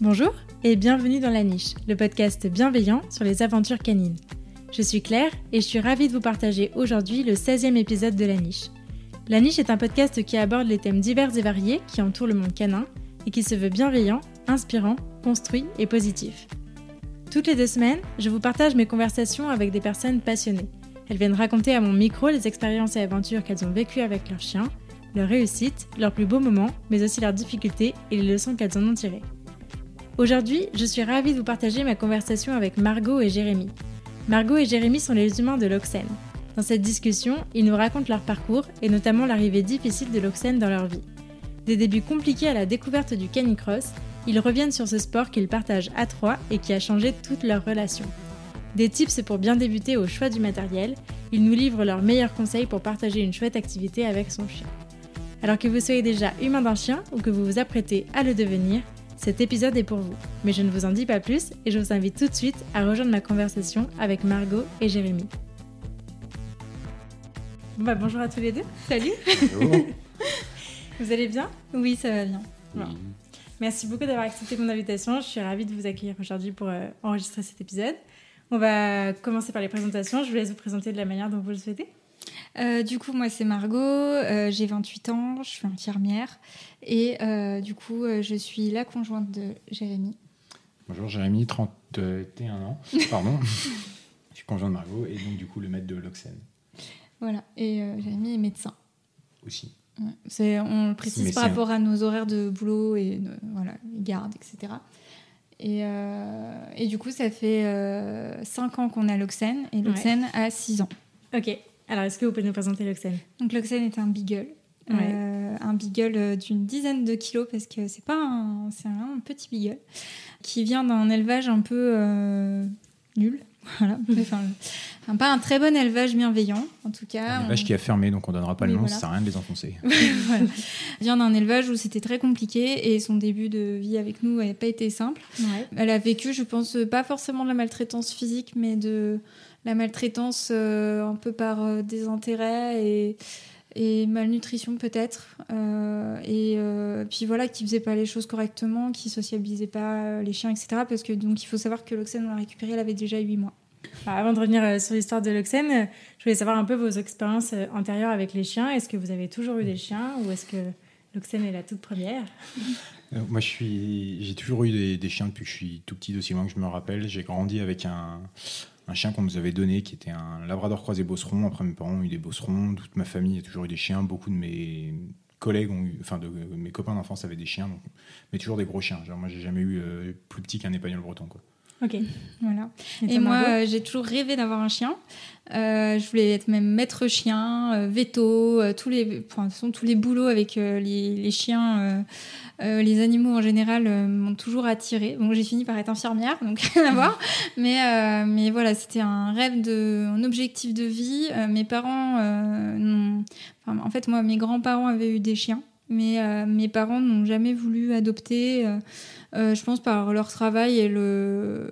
Bonjour et bienvenue dans La Niche, le podcast bienveillant sur les aventures canines. Je suis Claire et je suis ravie de vous partager aujourd'hui le 16e épisode de La Niche. La Niche est un podcast qui aborde les thèmes divers et variés qui entourent le monde canin et qui se veut bienveillant, inspirant, construit et positif. Toutes les deux semaines, je vous partage mes conversations avec des personnes passionnées. Elles viennent raconter à mon micro les expériences et aventures qu'elles ont vécues avec leurs chiens, leurs réussites, leurs plus beaux moments, mais aussi leurs difficultés et les leçons qu'elles en ont tirées. Aujourd'hui, je suis ravie de vous partager ma conversation avec Margot et Jérémy. Margot et Jérémy sont les humains de l'Oxen. Dans cette discussion, ils nous racontent leur parcours et notamment l'arrivée difficile de l'Oxen dans leur vie. Des débuts compliqués à la découverte du canicross, ils reviennent sur ce sport qu'ils partagent à trois et qui a changé toute leur relation. Des tips pour bien débuter au choix du matériel, ils nous livrent leurs meilleurs conseils pour partager une chouette activité avec son chien. Alors que vous soyez déjà humain d'un chien ou que vous vous apprêtez à le devenir, cet épisode est pour vous. Mais je ne vous en dis pas plus et je vous invite tout de suite à rejoindre ma conversation avec Margot et Jérémy. bah, bonjour à tous les deux. Salut. vous allez bien? Oui, ça va bien. Merci beaucoup d'avoir accepté mon invitation. Je suis ravie de vous accueillir aujourd'hui pour euh, enregistrer cet épisode. On va commencer par les présentations. Je vous laisse vous présenter de la manière dont vous le souhaitez. Euh, du coup, moi, c'est Margot, euh, j'ai 28 ans, je suis infirmière et euh, du coup, je suis la conjointe de Jérémy. Bonjour Jérémy, 31 ans, pardon. je suis conjointe de Margot et donc du coup le maître de l'Oxen. Voilà, et Jérémy est médecin. Aussi. on le précise par rapport à nos horaires de boulot et voilà, les gardes, etc. Et, et, du coup, ça fait 5 ans qu'on a l'Oxen et l'Oxen a 6 ans. Ok. Alors, est-ce que vous pouvez nous présenter l'Oxen Donc, l'Oxen est un beagle. Euh, un beagle euh, d'une dizaine de kilos parce que c'est pas un, c'est un, petit beagle qui vient d'un élevage un peu euh, nul. Voilà. Enfin, pas un très bon élevage bienveillant, en tout cas. Un élevage qui a fermé, donc on donnera pas le nom, ça sert à rien de les enfoncer. voilà. Il vient d'un élevage où c'était très compliqué et son début de vie avec nous n'avait pas été simple. Elle a vécu, je pense, pas forcément de la maltraitance physique, mais de la maltraitance euh, un peu par euh, désintérêt et, et malnutrition peut-être. Euh, et puis voilà, qui faisait pas les choses correctement, qui sociabilisait pas les chiens, etc. Parce que donc il faut savoir que l'Oxen, on l'a récupéré, elle avait déjà 8 mois. avant de revenir sur l'histoire de l'Oxen, je voulais savoir un peu vos expériences antérieures avec les chiens. Est-ce que vous avez toujours eu des chiens ou est-ce que l'Oxen est la toute première? Moi, je suis, j'ai toujours eu des, des, chiens depuis que je suis tout petit, aussi loin que je me rappelle. J'ai grandi avec un, un chien qu'on nous avait donné qui était un labrador croisé bosseron. Après, mes parents ont eu des bosserons. Toute ma famille a toujours eu des chiens. Beaucoup de mes collègues ont eu, enfin, de, mes copains d'enfance avaient des chiens, mais toujours des gros chiens. Genre, moi, j'ai jamais eu euh, plus petit qu'un épagnol breton. Ok, voilà. Et, moi, euh, j'ai toujours rêvé d'avoir un chien. Euh, je voulais être même maître chien, veto, tous les, enfin, tous les boulots avec les, les, chiens euh, les animaux en général euh, m'ont toujours attiré. Bon, j'ai fini par être infirmière, donc rien à voir. Mais, euh, mais voilà, c'était un rêve, de, un objectif de vie. mes parents, enfin, en fait, moi, mes grands-parents avaient eu des chiens, mais mes parents n'ont jamais voulu adopter. Je pense par leur travail et le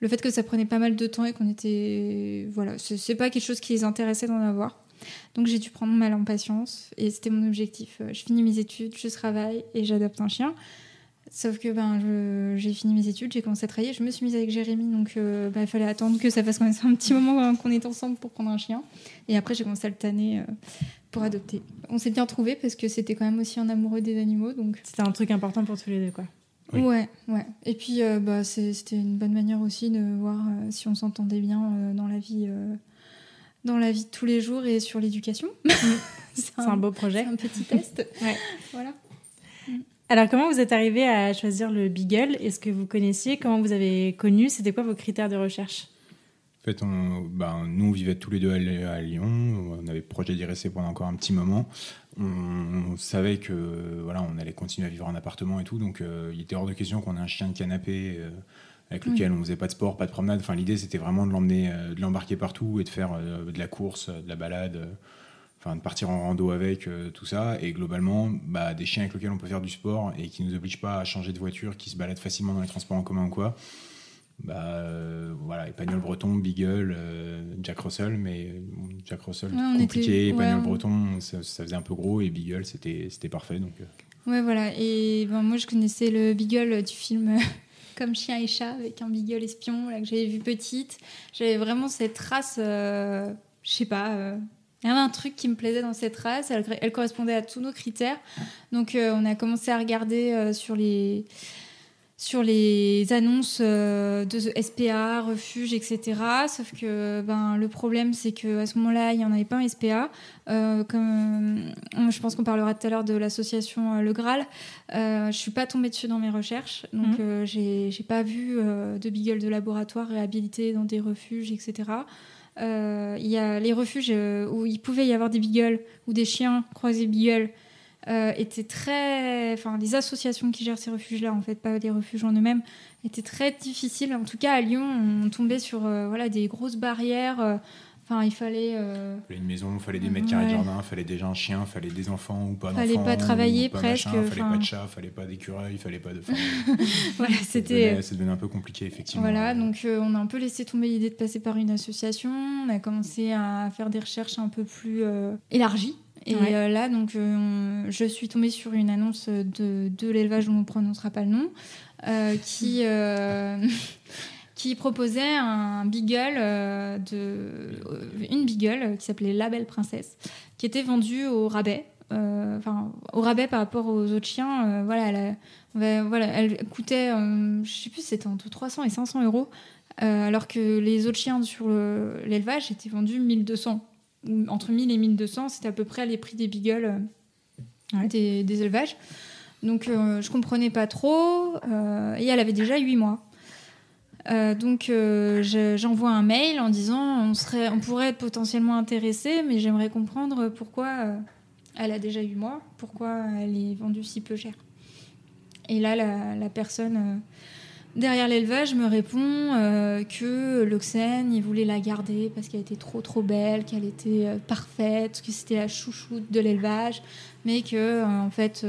le fait que ça prenait pas mal de temps et qu'on était voilà c'est pas quelque chose qui les intéressait d'en avoir donc j'ai dû prendre mal en patience et c'était mon objectif. Euh, je finis mes études, je travaille et j'adopte un chien. Sauf que ben, j'ai fini mes études, j'ai commencé à travailler, je me suis mise avec Jérémy, donc euh, ben, il fallait attendre que ça fasse quand même un petit moment qu'on est ensemble pour prendre un chien. Et après, j'ai commencé à le tanner euh, pour adopter. On s'est bien trouvé parce que c'était quand même aussi un amoureux des animaux. donc C'était un truc important pour tous les deux, quoi. Ouais, ouais. Et puis, bah, c'était une bonne manière aussi de voir si on s'entendait bien dans la vie dans la vie de tous les jours et sur l'éducation. c'est un, beau projet. un petit test. Voilà. Alors, comment vous êtes arrivé à choisir le Beagle? Est-ce que vous connaissiez? Comment vous avez connu? C'était quoi vos critères de recherche? En fait, on, ben, nous, on vivait tous les deux à, Lyon. On avait projet d'y rester pendant encore un petit moment. On, savait que voilà, on allait continuer à vivre en appartement et tout. Donc, euh, il était hors de question qu'on ait un chien de canapé. Euh, avec lequel on faisait pas de sport, pas de promenade. Enfin, l'idée c'était vraiment de l'emmener, euh, de l'embarquer partout et de faire euh, de la course, de la balade, euh, enfin de partir en rando avec tout ça. Et globalement, bah, des chiens avec lesquels on peut faire du sport et qui nous obligent pas à changer de voiture, qui se baladent facilement dans les transports en commun ou quoi. Bah voilà, Épagnol breton, Beagle, Jack Russell, mais Jack Russell compliqué, Épagnol breton, ça, faisait un peu gros et Beagle c'était parfait donc. Ouais, voilà. Et ben, moi, je connaissais le Beagle du film Comme chien et chat, avec un Beagle espion là, que j'avais vu petite. J'avais vraiment cette race, je sais pas. Il y avait un truc qui me plaisait dans cette race, elle, elle correspondait à tous nos critères. Donc on a commencé à regarder sur les, sur les annonces euh, de SPA, refuge, etc. Sauf que ben, le problème, c'est qu'à ce moment-là, il n'y en avait pas un SPA. Euh, comme, euh, je pense qu'on parlera tout à l'heure de l'association Le Graal. je ne suis pas tombée dessus dans mes recherches. Donc, mhm. je j'ai pas vu de beagle de laboratoire réhabilités dans des refuges, etc. Il y a les refuges où il pouvait y avoir des beagles ou des chiens croisés beagle euh, étaient très. Enfin, les associations qui gèrent ces refuges-là, en fait, pas les refuges en eux-mêmes, étaient très difficiles. En tout cas, à Lyon, on tombait sur euh, voilà, des grosses barrières. Euh, enfin, il fallait. Il fallait une maison, il fallait des mètres carrés de jardin, il fallait déjà un chien, il fallait des enfants ou pas d'enfants. Il fallait pas travailler presque. Il fallait pas de chat, il fallait pas d'écureuil, il fallait pas de. voilà, c'était. Ça devenait un peu compliqué, effectivement. Voilà, donc on a un peu laissé tomber l'idée de passer par une association. On a commencé à faire des recherches un peu plus élargies et euh, là, donc, euh, je suis tombée sur une annonce de, de l'élevage dont on ne prononcera pas le nom, euh, qui, qui proposait un beagle, de, une beagle qui s'appelait La Belle Princesse, qui était vendue au rabais. Enfin, au rabais par rapport aux autres chiens, voilà, elle, voilà, elle coûtait, je sais plus, c'était entre 300 et 500 euros, alors que les autres chiens sur l'élevage étaient vendus 1200 entre 1000 et 1200, c'était à peu près les prix des beagles euh, des, élevages. Donc euh, je comprenais pas trop euh, et elle avait déjà 8 mois. donc j'envoie un mail en disant on, serait, on pourrait être potentiellement intéressé, mais j'aimerais comprendre pourquoi elle a déjà 8 mois, pourquoi elle est vendue si peu cher. Et là, la, la personne Derrière l'élevage, me répond euh, que l'Oxène, il voulait la garder parce qu'elle était trop trop belle, qu'elle était euh, parfaite, que c'était la chouchoute de l'élevage, mais que euh, en fait,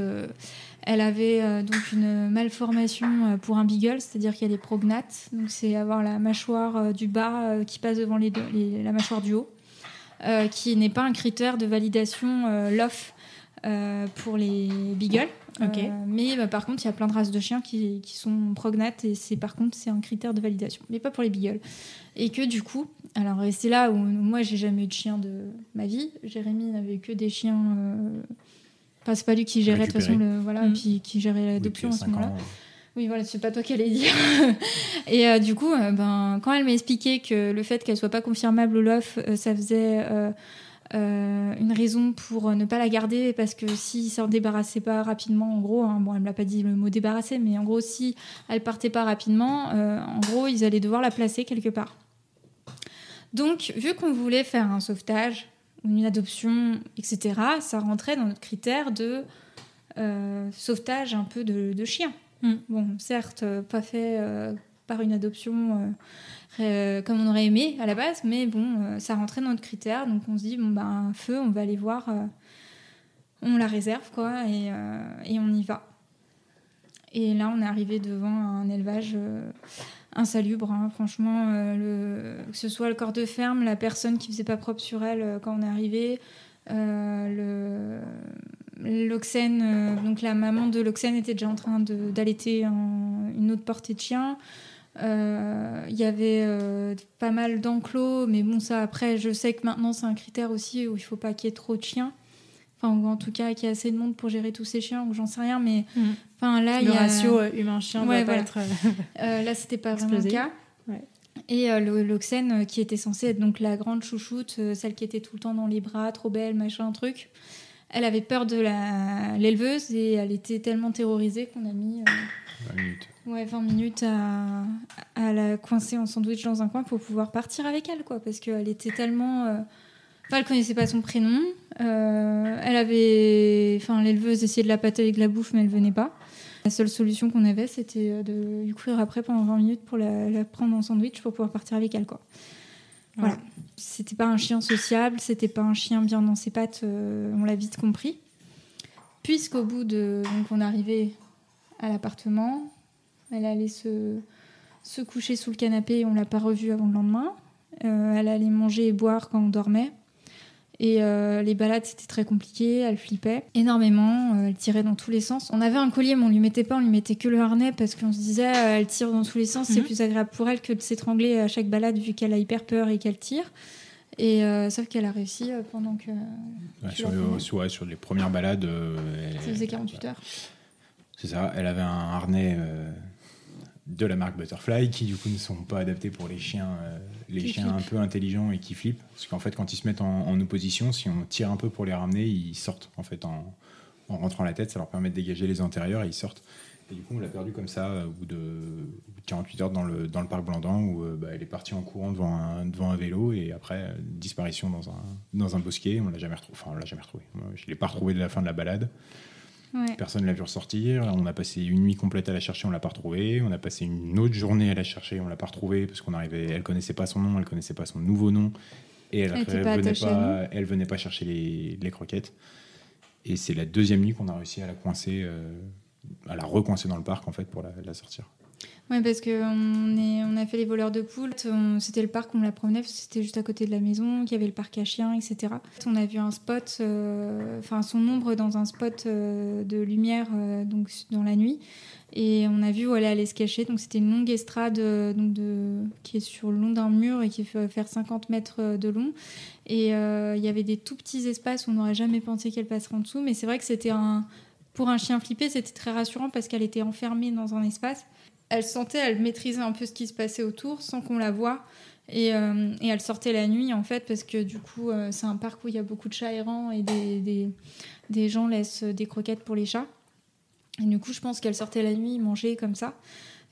elle avait donc une malformation pour un beagle, c'est-à-dire qu'elle est prognate, donc c'est avoir la mâchoire du bas qui passe devant la mâchoire du haut, qui n'est pas un critère de validation LOF pour les beagles. Euh, mais bah, par contre, il y a plein de races de chiens qui, qui sont prognates et c'est par contre c'est un critère de validation, mais pas pour les beagles. Et que du coup, alors c'est là où moi j'ai jamais eu de chien de ma vie. Jérémy n'avait que des chiens. Euh... Enfin, c'est pas lui qui gérait de toute façon le voilà, mm. puis qui gérait l'adoption oui, à ce moment-là. Oui, voilà, c'est pas toi qui allais dire. et euh, du coup, euh, ben, quand elle m'a expliqué que le fait qu'elle soit pas confirmable au LOF, ça faisait euh, une raison pour ne pas la garder parce que s'ils s'en débarrassaient pas rapidement, en gros, hein, bon, elle me l'a pas dit le mot débarrasser, mais en gros, si elle partait pas rapidement, euh, en gros, ils allaient devoir la placer quelque part. Donc, vu qu'on voulait faire un sauvetage, une adoption, etc., ça rentrait dans notre critère de euh, sauvetage un peu de, de chien. Mm. Bon, certes, pas fait par une adoption euh, comme on aurait aimé à la base, mais bon, euh, ça rentrait dans notre critère, donc on se dit, bon, ben, un feu, on va aller voir, euh, on la réserve, quoi, et, on y va. Et là, on est arrivé devant un élevage insalubre, hein. franchement, que ce soit le corps de ferme, la personne qui faisait pas propre sur elle quand on est arrivé, l'Oxène, donc la maman de l'Oxène était déjà en train d'allaiter une autre portée de chien. Euh, il y avait euh, pas mal d'enclos, mais bon, ça après, je sais que maintenant c'est un critère aussi où il faut pas qu'il y ait trop de chiens. Enfin, ou en tout cas qu'il y ait assez de monde pour gérer tous ces chiens, ou j'en sais rien, mais mm. enfin là, le ratio euh, humain-chien ouais, doit pas être. là, c'était pas vraiment le cas. Et l'Oxène, qui était censée être donc la grande chouchoute, celle qui était tout le temps dans les bras, trop belle, machin, truc, elle avait peur de l'éleveuse et elle était tellement terrorisée qu'on a mis 20 minutes. Ouais, 20 minutes à, la coincer en sandwich dans un coin pour pouvoir partir avec elle, quoi. Parce qu'elle était tellement. Euh, enfin, elle connaissait pas son prénom. Euh, elle avait. Enfin, l'éleveuse essayait de la pâter avec la bouffe, mais elle venait pas. La seule solution qu'on avait, c'était euh, de lui courir après pendant 20 minutes pour la, prendre en sandwich pour pouvoir partir avec elle, quoi. Voilà. C'était pas un chien sociable, c'était pas un chien bien dans ses pattes, on l'a vite compris. Puisqu'au bout de. Donc, on arrivait à l'appartement. Elle allait se, se coucher sous le canapé, on l'a pas revue avant le lendemain. Euh, elle allait manger et boire quand on dormait. Et euh, les balades, c'était très compliqué. Elle flippait énormément. Euh, elle tirait dans tous les sens. On avait un collier, mais on lui mettait pas, on lui mettait que le harnais parce qu'on se disait, euh, elle tire dans tous les sens. C'est mhm. plus agréable pour elle que de s'étrangler à chaque balade vu qu'elle a hyper peur et qu'elle tire. Et sauf qu'elle a réussi pendant que. sur, sur, les premières balades. ça faisait 48 heures. C'est ça. Elle avait un harnais de la marque Butterfly qui du coup ne sont pas adaptés pour les chiens euh, les chiens un peu intelligents et qui flippent. Parce qu'en fait quand ils se mettent en, opposition si on tire un peu pour les ramener ils sortent en fait en, rentrant la tête ça leur permet de dégager les antérieurs et ils sortent. Et du coup on l'a perdu comme ça euh, au bout de 48 heures dans le, dans le parc Blandan où euh, bah, elle est partie en courant devant un, devant un vélo et après disparition dans un, dans un bosquet. On l'a jamais retrouvé enfin on l'a jamais retrouvé je l'ai pas retrouvé de la fin de la balade Personne ne l'a vu ressortir. On a passé une nuit complète à la chercher, on l'a pas retrouvée. On a passé une autre journée à la chercher, on l'a pas retrouvée parce qu'on arrivait. Elle connaissait pas son nom, elle connaissait pas son nouveau nom et elle, elle, venait, pas, elle venait pas chercher les, les croquettes. Et c'est la deuxième nuit qu'on a réussi à la coincer, euh, à la recoincer dans le parc en fait pour la sortir. Oui, parce qu'on on a fait les voleurs de poules. C'était le parc, on la promenait, c'était juste à côté de la maison, qu'il y avait le parc à chiens, etc. On a vu un spot, euh, son ombre dans un spot euh, de lumière euh, donc dans la nuit. Et on a vu où elle allait se cacher. Donc c'était une longue estrade donc qui est sur le long d'un mur et qui fait faire 50 mètres de long. Et il y avait des tout petits espaces où on n'aurait jamais pensé qu'elle passerait en dessous. Mais c'est vrai que c'était un... Pour un chien flippé, c'était très rassurant parce qu'elle était enfermée dans un espace elle sentait, elle maîtrisait un peu ce qui se passait autour sans qu'on la voie. Et, euh, elle sortait la nuit en fait parce que du coup euh, c'est un parc où il y a beaucoup de chats errants et des, gens laissent des croquettes pour les chats. Et du coup je pense qu'elle sortait la nuit manger comme ça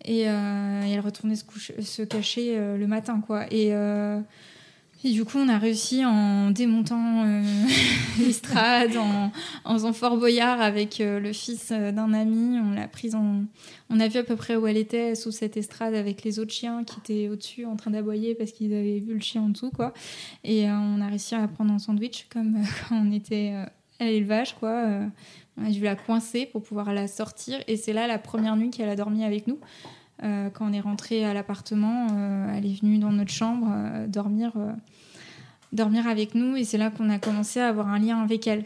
et, euh, elle retournait se cacher le matin quoi. Et et du coup, on a réussi en démontant euh, l'estrade, en, en, faisant Fort Boyard avec euh, le fils euh, d'un ami. On l'a prise en. On a vu à peu près où elle était, sous cette estrade, avec les autres chiens qui étaient au-dessus en train d'aboyer parce qu'ils avaient vu le chien en dessous, quoi. Et on a réussi à la prendre en sandwich, comme quand on était à l'élevage, quoi. on a dû la coincer pour pouvoir la sortir. Et c'est là la première nuit qu'elle a dormi avec nous. Euh, quand on est rentré à l'appartement, euh, elle est venue dans notre chambre euh, dormir, dormir avec nous et c'est là qu'on a commencé à avoir un lien avec elle.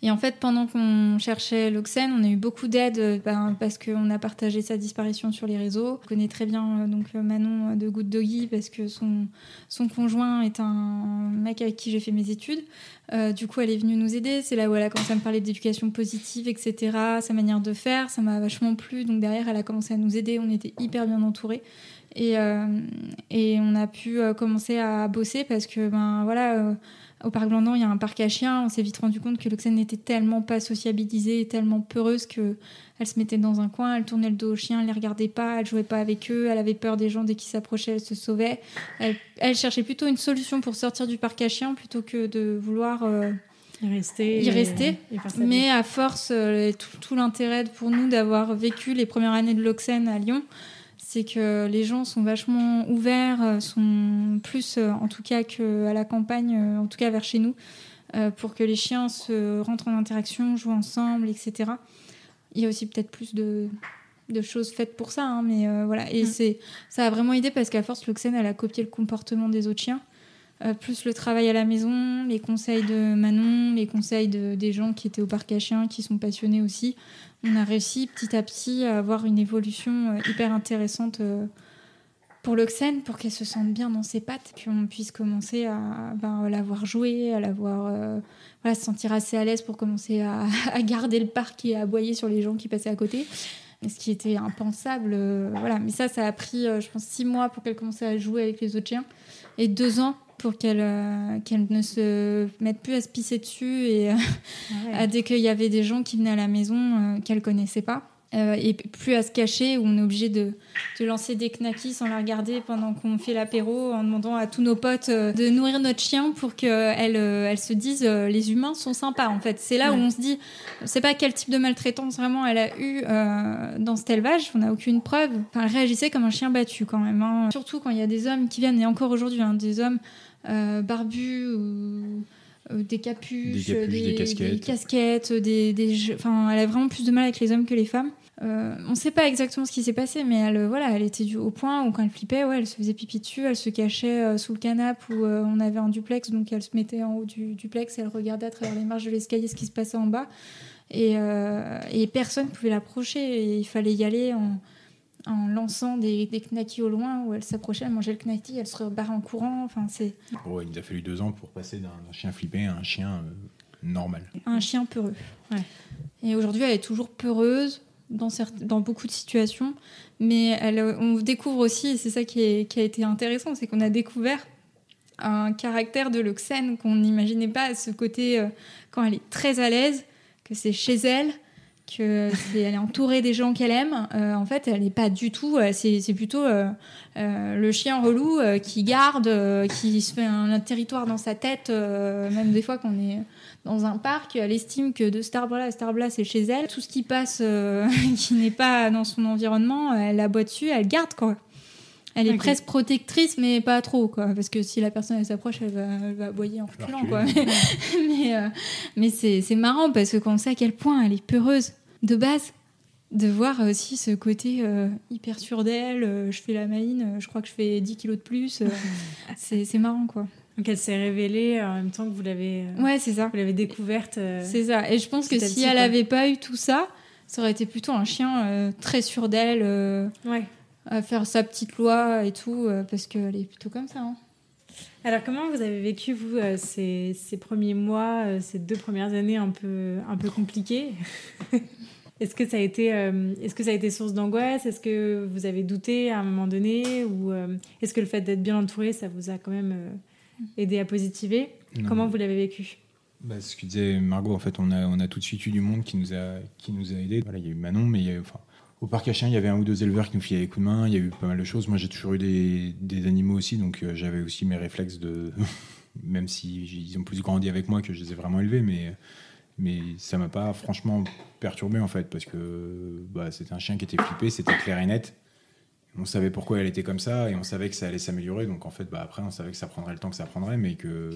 Et en fait, pendant qu'on cherchait l'Oxène, on a eu beaucoup d'aide euh, ben, parce qu'on a partagé sa disparition sur les réseaux. Je connais très bien euh, donc euh, Manon de Good Doggy parce que son, conjoint est un mec avec qui j'ai fait mes études. du coup, elle est venue nous aider. C'est là où elle a commencé à me parler d'éducation positive, etc. Sa manière de faire, ça m'a vachement plu. Donc derrière, elle a commencé à nous aider. On était hyper bien entourés. Et on a pu commencer à bosser parce que, ben voilà au parc Blandan, il y a un parc à chiens. On s'est vite rendu compte que Loxène n'était tellement pas sociabilisée, tellement peureuse que elle se mettait dans un coin, elle tournait le dos aux chiens, elle les regardait pas, elle jouait pas avec eux, elle avait peur des gens dès qu'ils s'approchaient, elle se sauvait. Elle, cherchait plutôt une solution pour sortir du parc à chiens plutôt que de vouloir euh, y rester. Y rester. Mais à force, euh, tout, tout l'intérêt pour nous d'avoir vécu les premières années de Loxène à Lyon, c'est que les gens sont vachement ouverts, euh, sont plus euh, en tout cas qu'à la campagne, euh, en tout cas vers chez nous, pour que les chiens se rentrent en interaction, jouent ensemble, etc. Il y a aussi peut-être plus de, choses faites pour ça, hein, mais voilà. Et mm. c'est ça a vraiment aidé parce qu'à force, Loxène, elle a copié le comportement des autres chiens. Plus le travail à la maison, les conseils de Manon, les conseils de, des gens qui étaient au parc à chiens, qui sont passionnés aussi on a réussi petit à petit à avoir une évolution euh, hyper intéressante euh, pour l'Oxène, pour qu'elle se sente bien dans ses pattes, qu'on puisse commencer à ben, la voir jouer, à la voir euh, se sentir assez à l'aise pour commencer à, garder le parc et à aboyer sur les gens qui passaient à côté. Ce qui était impensable. voilà. Mais ça, ça a pris, je pense, six mois pour qu'elle commence à jouer avec les autres chiens et deux ans pour qu'elle euh, qu'elle ne se mette plus à se pisser dessus et ah dès qu'il y avait des gens qui venaient à la maison euh, qu'elle connaissait pas. Euh, et plus à se cacher où on est obligé de, de lancer des knackis sans la regarder pendant qu'on fait l'apéro en demandant à tous nos potes de nourrir notre chien pour qu'elle elle se dise les humains sont sympas en fait. C'est là où on se dit c'est pas quel type de maltraitance vraiment elle a eu dans cet élevage. On n'a aucune preuve. Enfin, elle réagissait comme un chien battu quand même hein. surtout quand il y a des hommes qui viennent. Et encore aujourd'hui hein, des hommes euh, barbus ou des capuches, des, casquettes, des, casquettes des, enfin, elle a vraiment plus de mal avec les hommes que les femmes. euh, on ne sait pas exactement ce qui s'est passé, mais elle, voilà, elle était au point où quand elle flippait, ouais, elle se faisait pipi dessus, elle se cachait euh, sous le canapé où euh, on avait un duplex, donc elle se mettait en haut du duplex et elle regardait à travers les marches de l'escalier ce qui se passait en bas. Et, et personne ne pouvait l'approcher. il fallait y aller en, en lançant des, des knackis au loin où elle s'approchait, elle mangeait le knacki, elle se rebarrait en courant. Enfin, c'est... il nous a fallu deux ans pour passer d'un chien flippé à un chien normal. Un chien peureux. Ouais. Et aujourd'hui, elle est toujours peureuse dans, dans beaucoup de situations. Mais elle, on découvre aussi, et c'est ça qui, qui, a été intéressant, c'est qu'on a découvert un caractère de Loxène qu'on n'imaginait pas, ce côté euh, quand elle est très à l'aise, que c'est chez elle, qu'elle est, entourée des gens qu'elle aime. Euh, en fait, elle n'est pas du tout. Euh, c'est plutôt le chien relou qui garde, qui se fait un, territoire dans sa tête, même des fois qu'on est dans un parc, elle estime que de cet arbre-là à cet arbre-là, c'est chez elle. Tout ce qui passe, euh, qui n'est pas dans son environnement, elle aboie dessus, elle garde quoi. Elle est presque protectrice, mais pas trop, quoi. Parce que si la personne s'approche, elle va, elle va aboyer en reculant, quoi. mais, euh, mais c'est marrant parce que quand on sait à quel point elle est peureuse de base, de voir aussi ce côté euh, hyper sûr d'elle, je fais la maline, je crois que je fais 10 kilos de plus. c'est marrant, quoi. Donc elle s'est révélée en même temps que vous l'avez. Euh, ouais, c'est ça. Vous l'avez découverte. Euh, c'est ça. Et je pense que si elle n'avait pas eu tout ça, ça aurait été plutôt un chien euh, très sûr d'elle. ouais. À faire sa petite loi et tout, parce qu'elle est plutôt comme ça. Hein. Alors comment vous avez vécu vous ces, ces, premiers mois, ces deux premières années un peu un peu compliquées? Est-ce que ça a été est-ce que ça a été source d'angoisse? Est-ce que vous avez douté à un moment donné? Ou est-ce que le fait d'être bien entouré ça vous a quand même aider à positiver? Comment vous l'avez vécu? Bah, ce que disait Margot, en fait, on a, on a tout de suite eu du monde qui nous a, qui nous a aidés. Voilà, il y a eu Manon, mais il enfin, au parc à chiens, il y avait un ou deux éleveurs qui nous filaient des coups de main. Il y a eu pas mal de choses. Moi, j'ai toujours eu des, des, animaux aussi, donc euh, j'avais aussi mes réflexes de. même si ils ont plus grandi avec moi que je les ai vraiment élevés, mais, mais ça m'a pas franchement perturbé, en fait, parce que bah, c'était un chien qui était flippé, c'était clair et net on savait pourquoi elle était comme ça et on savait que ça allait s'améliorer. Donc en fait, bah, après, on savait que ça prendrait le temps que ça prendrait, mais que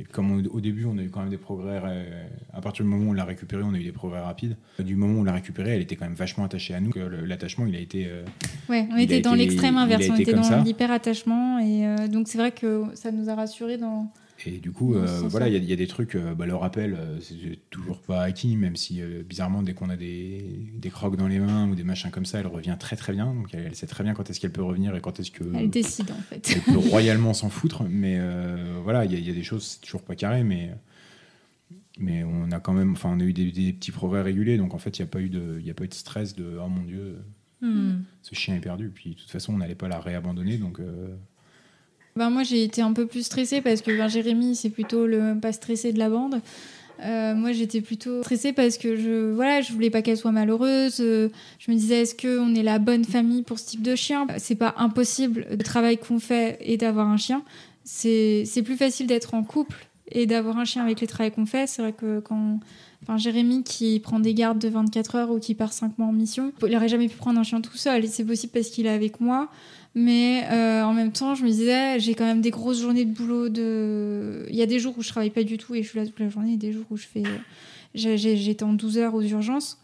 et comme au début, on a eu quand même des progrès. Euh, à partir du moment où on l'a récupérée, on a eu des progrès rapides. Du moment où on l'a récupérée, elle était quand même vachement attachée à nous. L'attachement, il a été. Euh, ouais, on était dans l'extrême inverse. On était dans l'hyper attachement et euh, donc c'est vrai que ça nous a rassurés dans et du coup, euh, voilà, il y, a des trucs, euh, bah, le rappel, euh, c'est toujours pas acquis, même si bizarrement, dès qu'on a des, des, crocs dans les mains ou des machins comme ça, elle revient très très bien. Donc elle, sait très bien quand est-ce qu'elle peut revenir et quand est-ce que. Elle décide en fait. Elle peut royalement s'en foutre, mais voilà, il y, y, a des choses, c'est toujours pas carré, mais. Mais on a quand même, enfin, on a eu des, petits progrès réguliers, donc en fait, il n'y a pas eu de, a pas eu de stress de, oh mon dieu, hmm. ce chien est perdu. Puis de toute façon, on n'allait pas la réabandonner, donc ben, moi, j'ai été un peu plus stressée parce que Jérémy, c'est plutôt le pas stressé de la bande. Euh, moi, j'étais plutôt stressée parce que je, voilà, je voulais pas qu'elle soit malheureuse. Je me disais, est-ce qu'on est la bonne famille pour ce type de chien? C'est pas impossible. Le travail qu'on fait et d'avoir un chien, c'est plus facile d'être en couple et d'avoir un chien avec les travaux qu'on fait. C'est vrai que quand Enfin, Jérémy qui prend des gardes de 24 heures ou qui part 5 mois en mission, il n'aurait jamais pu prendre un chien tout seul. C'est possible parce qu'il est avec moi. Mais euh, en même temps, je me disais, j'ai quand même des grosses journées de boulot. De... Il y a des jours où je travaille pas du tout et je suis là toute la journée, et des jours où je fais. J'étais en 12 heures aux urgences.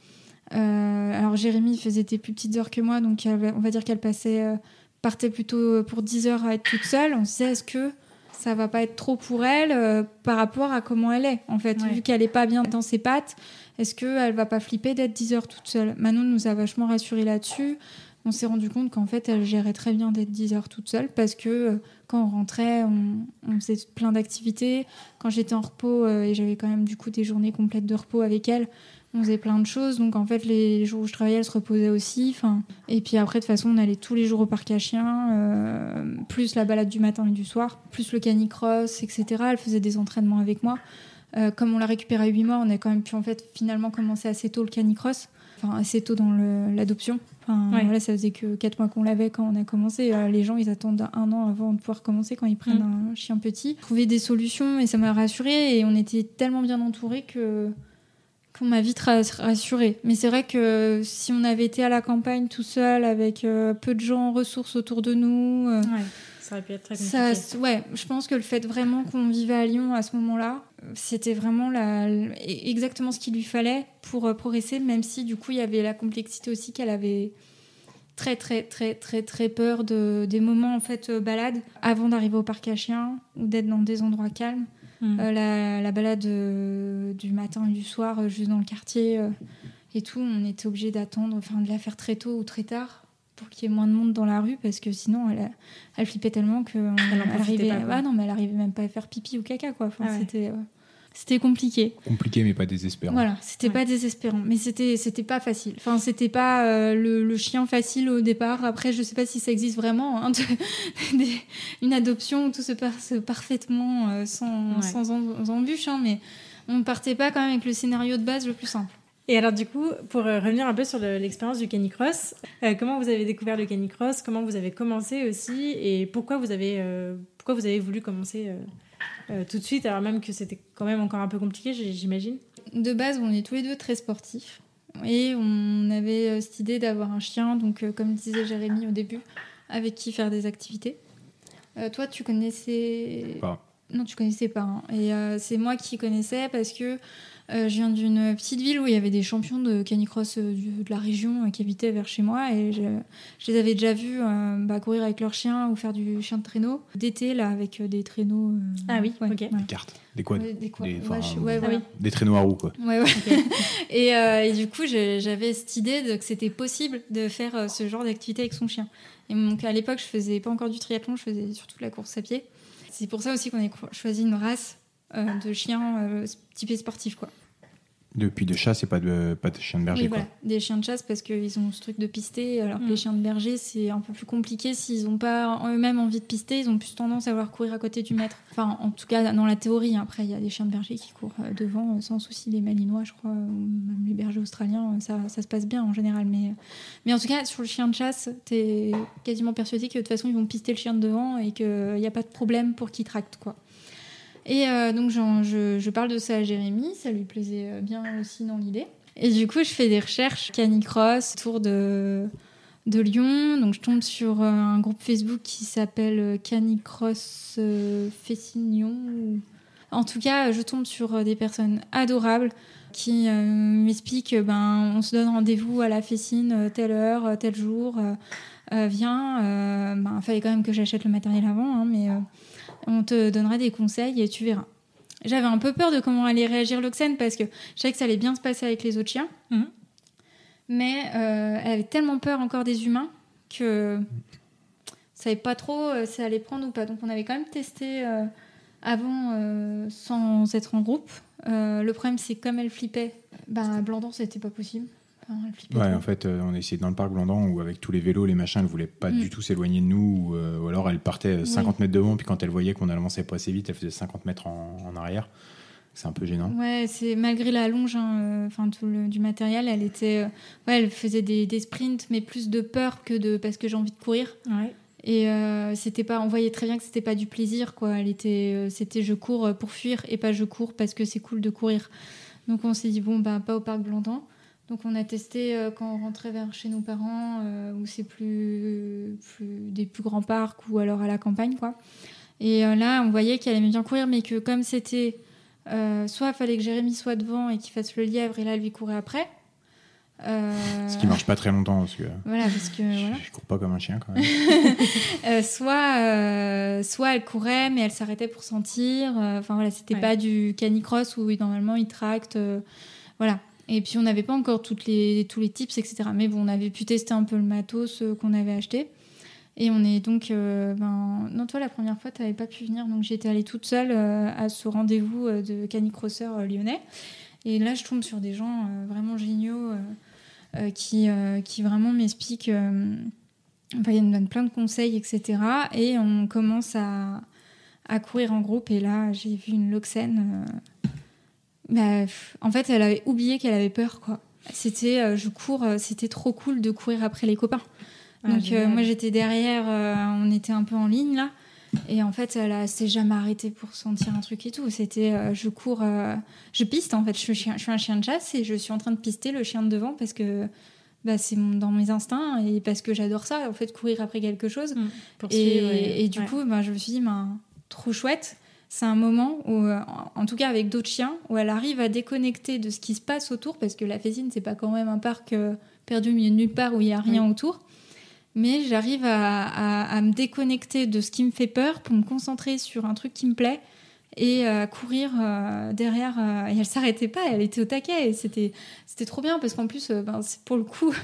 Euh, alors Jérémy faisait des plus petites heures que moi, donc on va dire qu'elle passait, euh, partait plutôt pour 10 heures à être toute seule. On se disait, est-ce que ça va pas être trop pour elle par rapport à comment elle est En fait, vu qu'elle est pas bien dans ses pattes, est-ce qu'elle va pas flipper d'être 10 heures toute seule? Manon nous a vachement rassuré là-dessus on s'est rendu compte qu'en fait, elle gérait très bien d'être 10 heures toute seule parce que euh, quand on rentrait, on, faisait plein d'activités. Quand j'étais en repos euh, et j'avais quand même du coup des journées complètes de repos avec elle, on faisait plein de choses. Donc en fait, les jours où je travaillais, elle se reposait aussi. Enfin, et puis après, de toute façon, on allait tous les jours au parc à chiens, euh, plus la balade du matin et du soir, plus le canicross, etc. Elle faisait des entraînements avec moi. comme on l'a récupéré à 8 mois, on a quand même pu en fait finalement commencer assez tôt le canicross enfin assez tôt dans l'adoption. Enfin, voilà, ça faisait que 4 mois qu'on l'avait quand on a commencé. Euh, les gens, ils attendent un an avant de pouvoir commencer quand ils prennent mm. un chien petit. Trouver des solutions et ça m'a rassurée et on était tellement bien entourés que qu'on m'a vite rassurée. Mais c'est vrai que si on avait été à la campagne tout seul avec euh, peu de gens ressources autour de nous, euh, ça aurait pu être très compliqué. Ça, ouais, je pense que le fait vraiment qu'on vivait à Lyon à ce moment-là, c'était vraiment la, exactement ce qu'il lui fallait pour progresser, même si du coup il y avait la complexité aussi qu'elle avait très très très très très peur de, des moments en fait euh, balade avant d'arriver au parc à chiens ou d'être dans des endroits calmes. Hmm. Euh, la, la, balade euh, du matin et du soir juste dans le quartier et tout, on était obligé d'attendre, enfin de la faire très tôt ou très tard pour qu'il y ait moins de monde dans la rue parce que sinon elle, elle flippait tellement que elle, arrivait, ah non mais elle arrivait même pas à faire pipi ou caca quoi. Enfin, ah C'était c'était compliqué. Compliqué, mais pas désespérant. Voilà, c'était pas désespérant, mais c'était c'était pas facile. Enfin, c'était pas euh, le, chien facile au départ. Après, je sais pas si ça existe vraiment, hein, une adoption où tout se passe parfaitement euh, sans, sans embûche, hein, mais on partait pas quand même avec le scénario de base le plus simple. Et alors du coup, pour euh, revenir un peu sur l'expérience du canicross, comment vous avez découvert le canicross Comment vous avez commencé aussi? Et pourquoi vous avez, pourquoi vous avez voulu commencer euh, tout de suite, alors même que c'était quand même encore un peu compliqué, j'imagine. De base, on est tous les deux très sportifs. Et on avait euh, cette idée d'avoir un chien, donc euh, comme disait Jérémy au début, avec qui faire des activités. toi, tu connaissais... Pas. Non, tu connaissais pas. Hein. Et c'est moi qui connaissais parce que euh, je viens d'une petite ville où il y avait des champions de canicross euh, de la région euh, qui habitaient vers chez moi et je, les avais déjà vus bah, courir avec leurs chiens ou faire du chien de traîneau d'été là avec des traîneaux. ah oui, ok. Des cartes, des quads, des, des, traîneaux à roues quoi. et, et, du coup j'avais cette idée de, que c'était possible de faire ce genre d'activité avec son chien. Et donc à l'époque je faisais pas encore du triathlon, je faisais surtout de la course à pied. C'est pour ça aussi qu'on a choisi une race de chiens euh, typés sportifs, quoi. Depuis de chasse et pas de, pas de chiens de berger. Oui, des chiens de chasse parce qu'ils ont ce truc de pister, alors que les mm. chiens de berger, c'est un peu plus compliqué. S'ils n'ont pas eux-mêmes envie de pister, ils ont plus tendance à vouloir courir à côté du maître. Enfin, en tout cas, dans la théorie. Après, il y a des chiens de berger qui courent euh, devant sans souci. Les malinois, je crois, ou même les bergers australiens, ça, ça se passe bien en général. Mais, mais en tout cas, sur le chien de chasse, tu es quasiment persuadé que de toute façon, ils vont pister le chien de devant et qu'il n'y a pas de problème pour qu'il tracte, quoi. Et euh, donc je, je, parle de ça à Jérémy, ça lui plaisait euh, bien aussi dans l'idée. Et du coup, je fais des recherches canicross autour de, de Lyon. Donc je tombe sur euh, un groupe Facebook qui s'appelle Canicross Fessignon. En tout cas, je tombe sur des personnes adorables qui m'expliquent ben, on se donne rendez-vous à la Fessine telle heure, tel jour. viens. Il ben, fallait quand même que j'achète le matériel avant, hein, mais on te donnera des conseils et tu verras. J'avais un peu peur de comment allait réagir Loxène parce que je savais que ça allait bien se passer avec les autres chiens. Mhm. Mais euh, elle avait tellement peur encore des humains que je savait pas trop euh, si ça allait prendre ou pas. Donc on avait quand même testé euh, avant sans être en groupe. le problème c'est comme elle flippait, bah, Blandan c'était pas possible ouais, en fait, euh, on a essayé dans le parc Blandan où avec tous les vélos, les machins, elle voulait pas mm. du tout s'éloigner de nous. Ou, euh, alors elle partait 50 mètres devant, puis quand elle voyait qu'on avançait pas assez vite, elle faisait 50 mètres en, arrière. C'est un peu gênant. Ouais, c'est malgré la longe, hein, euh, enfin tout le, du matériel, elle était, ouais, elle faisait des, des, sprints, mais plus de peur que de parce que j'ai envie de courir. Ouais. Et c'était pas, on voyait très bien que c'était pas du plaisir, quoi. Elle était, c'était je cours pour fuir et pas je cours parce que c'est cool de courir. Donc on s'est dit bon bah pas au parc Blandan. Donc on a testé euh, quand on rentrait vers chez nos parents, euh, où c'est plus, des plus grands parcs ou alors à la campagne, quoi. Et euh, là, on voyait qu'elle aimait bien courir, mais que comme c'était soit il fallait que Jérémy soit devant et qu'il fasse le lièvre, et là, elle lui courait après. Ce qui marche pas très longtemps parce que. Voilà, parce que. Je, voilà. cours pas comme un chien quand même. soit, soit elle courait, mais elle s'arrêtait pour sentir. Enfin voilà, c'était pas du canicross où normalement il tracte. voilà. Et puis on n'avait pas encore toutes les, tous les tips, etc. Mais bon, on avait pu tester un peu le matos euh, qu'on avait acheté. Et on est donc. Euh, ben... Non, toi, la première fois, tu n'avais pas pu venir. Donc j'étais allée toute seule euh, à ce rendez-vous de canicrosseur lyonnais. Et là, je tombe sur des gens vraiment géniaux qui, qui vraiment m'expliquent. Enfin, ils me donnent plein de conseils, etc. Et on commence à, à courir en groupe. Et là, j'ai vu une Loxène bah, en fait, elle avait oublié qu'elle avait peur, quoi. C'était, euh, je cours, euh, c'était trop cool de courir après les copains. Ah, Donc euh, moi j'étais derrière, on était un peu en ligne là, et en fait elle s'est jamais arrêtée pour sentir un truc et tout. C'était, je cours, je piste en fait. Je suis, je suis, un chien de chasse et je suis en train de pister le chien de devant parce que bah, c'est dans mes instincts et parce que j'adore ça, en fait, courir après quelque chose. Mm. et, et, du coup, bah, je me suis dit, bah, trop chouette. C'est un moment où, euh, en tout cas avec d'autres chiens, où elle arrive à déconnecter de ce qui se passe autour, parce que la Fésine, c'est pas quand même un parc euh, perdu au milieu de nulle part où il y a rien autour. Mais j'arrive à, à, me déconnecter de ce qui me fait peur pour me concentrer sur un truc qui me plaît et euh, courir euh, derrière. Euh, et elle s'arrêtait pas, elle était au taquet. Et c'était, c'était trop bien parce qu'en plus, ben, c'est pour le coup,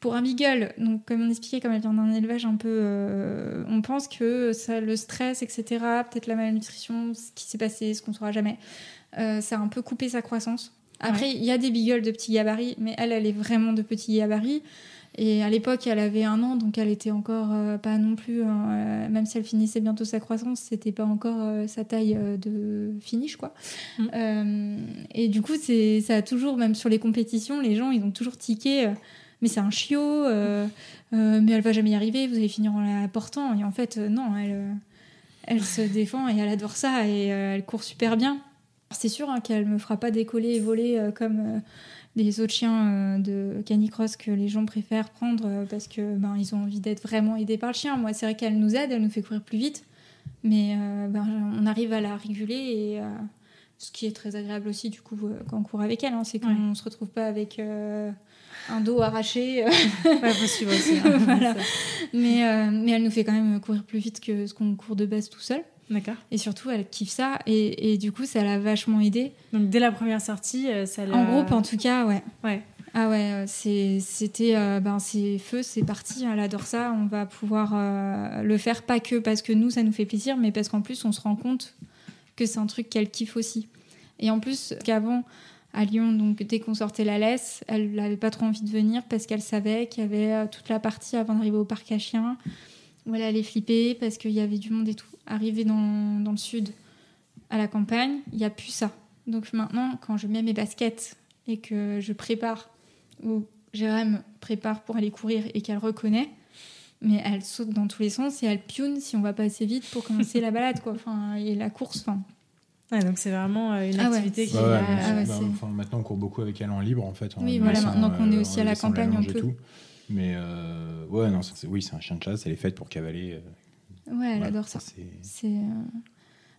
pour un beagle, donc comme on expliquait, comme elle vient d'un élevage un peu. on pense que ça, le stress, etc., peut-être la malnutrition, ce qui s'est passé, ce qu'on saura jamais, ça a un peu coupé sa croissance. Après, il y a des beagles de petits gabarits, mais elle, elle est vraiment de petits gabarits. Et à l'époque, elle avait un an, donc elle était encore euh, pas non plus, hein, euh, même si elle finissait bientôt sa croissance, c'était pas encore euh, sa taille de finish, quoi. Mm. et du coup, c'est, ça a toujours, même sur les compétitions, les gens, ils ont toujours tiqué. Mais c'est un chiot, mais elle va jamais y arriver, vous allez finir en la portant. Et en fait, non, elle, elle se défend et elle adore ça et elle court super bien. C'est sûr hein, qu'elle me fera pas décoller et voler comme des autres chiens euh, de canicross que les gens préfèrent prendre euh, parce que ben ils ont envie d'être vraiment aidés par le chien. Moi, c'est vrai qu'elle nous aide, elle nous fait courir plus vite, mais euh, ben, on arrive à la réguler et ce qui est très agréable aussi du coup quand on court avec elle, hein, c'est qu'on ne se retrouve pas avec un dos arraché. ouais, possible aussi. Hein, voilà. mais, mais elle nous fait quand même courir plus vite que ce qu'on court de base tout seul. D'accord. Et surtout, elle kiffe ça. Et, et, du coup, ça l'a vachement aidé. Donc, dès la première sortie, euh, ça l'a. En groupe, en tout cas, ouais. Ouais. Ah ouais, euh, c'était. Euh, ben, c'est feu, c'est parti. Elle adore ça. On va pouvoir le faire, pas que parce que nous, ça nous fait plaisir, mais parce qu'en plus, on se rend compte que c'est un truc qu'elle kiffe aussi. Et en plus, qu'avant, à Lyon, donc dès qu'on sortait la laisse, elle n'avait pas trop envie de venir parce qu'elle savait qu'il y avait toute la partie avant d'arriver au parc à chiens où elle allait flipper parce qu'il y avait du monde et tout. Arriver dans, dans le sud, à la campagne, il n'y a plus ça. Donc maintenant, quand je mets mes baskets et que je prépare, ou Jérém prépare pour aller courir et qu'elle reconnaît, mais elle saute dans tous les sens et elle pioune si on va pas assez vite pour commencer la balade quoi. Enfin, et la course. Enfin. Ouais, donc c'est vraiment euh, une ah activité qui. Ah bah, maintenant on court beaucoup avec elle en libre en fait. Oui, voilà, maintenant qu'on est aussi à la campagne un peu. Mais euh, ouais, non, oui, c'est un chien de chasse, elle est faite pour cavaler. Euh, ouais, elle adore ça. C'est.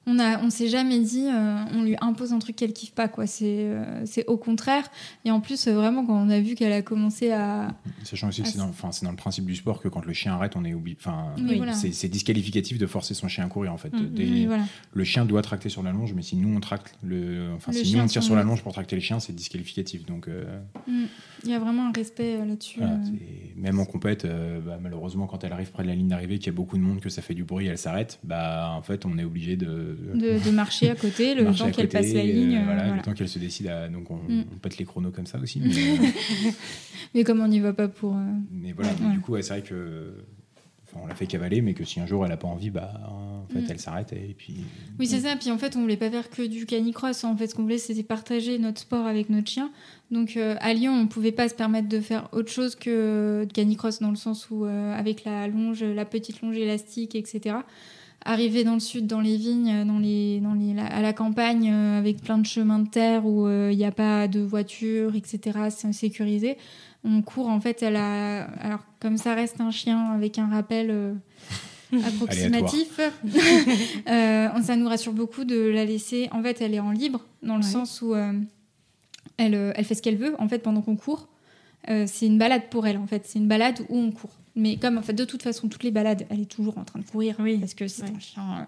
Euh, on a, on s'est jamais dit, on lui impose un truc qu'elle kiffe pas, quoi. C'est, c'est au contraire. Et en plus, vraiment, quand on a vu qu'elle a commencé à. Sachant aussi que c'est dans, c'est dans le principe du sport que quand le chien arrête, on est oublié. Enfin, c'est, disqualificatif de forcer son chien à courir, en fait. Mm, le chien doit tracter sur la longe, mais si nous on tracte le, enfin, si nous on tire sur la longe pour tracter le chien, c'est disqualificatif. Donc. Mm. Il y a vraiment un respect là-dessus. même en compète, bah, malheureusement, quand elle arrive près de la ligne d'arrivée, qu'il y a beaucoup de monde, que ça fait du bruit, elle s'arrête. Bah, en fait, on est obligé de... de... marcher à côté le temps qu'elle passe la ligne. voilà, Le temps qu'elle se décide à. Donc, on, mm. pète les chronos comme ça aussi. Mais, comme on n'y va pas pour. Mais voilà, du coup, c'est vrai que on l'a fait cavaler, mais que si un jour elle n'a pas envie, bah, en fait, mm. elle s'arrête et puis. Oui, c'est ça. Puis en fait, on voulait pas faire que du canicross. En fait, ce qu'on voulait, c'était partager notre sport avec notre chien. Donc euh, à Lyon, on pouvait pas se permettre de faire autre chose que de canicross dans le sens où euh, avec la longe, la petite longe élastique, etc. Arriver dans le sud, dans les vignes, dans les, dans les, à la campagne, euh, avec plein de chemins de terre où il n'y a pas de voiture, etc. C'est sécurisé. On court en fait elle a alors comme ça reste un chien avec un rappel euh, approximatif euh, ça nous rassure beaucoup de la laisser en fait elle est en libre dans le sens où euh, elle, elle fait ce qu'elle veut en fait pendant qu'on court. C'est une balade pour elle en fait. C'est une balade où on court mais comme en fait de toute façon toutes les balades elle est toujours en train de courir oui. parce que c'est un chien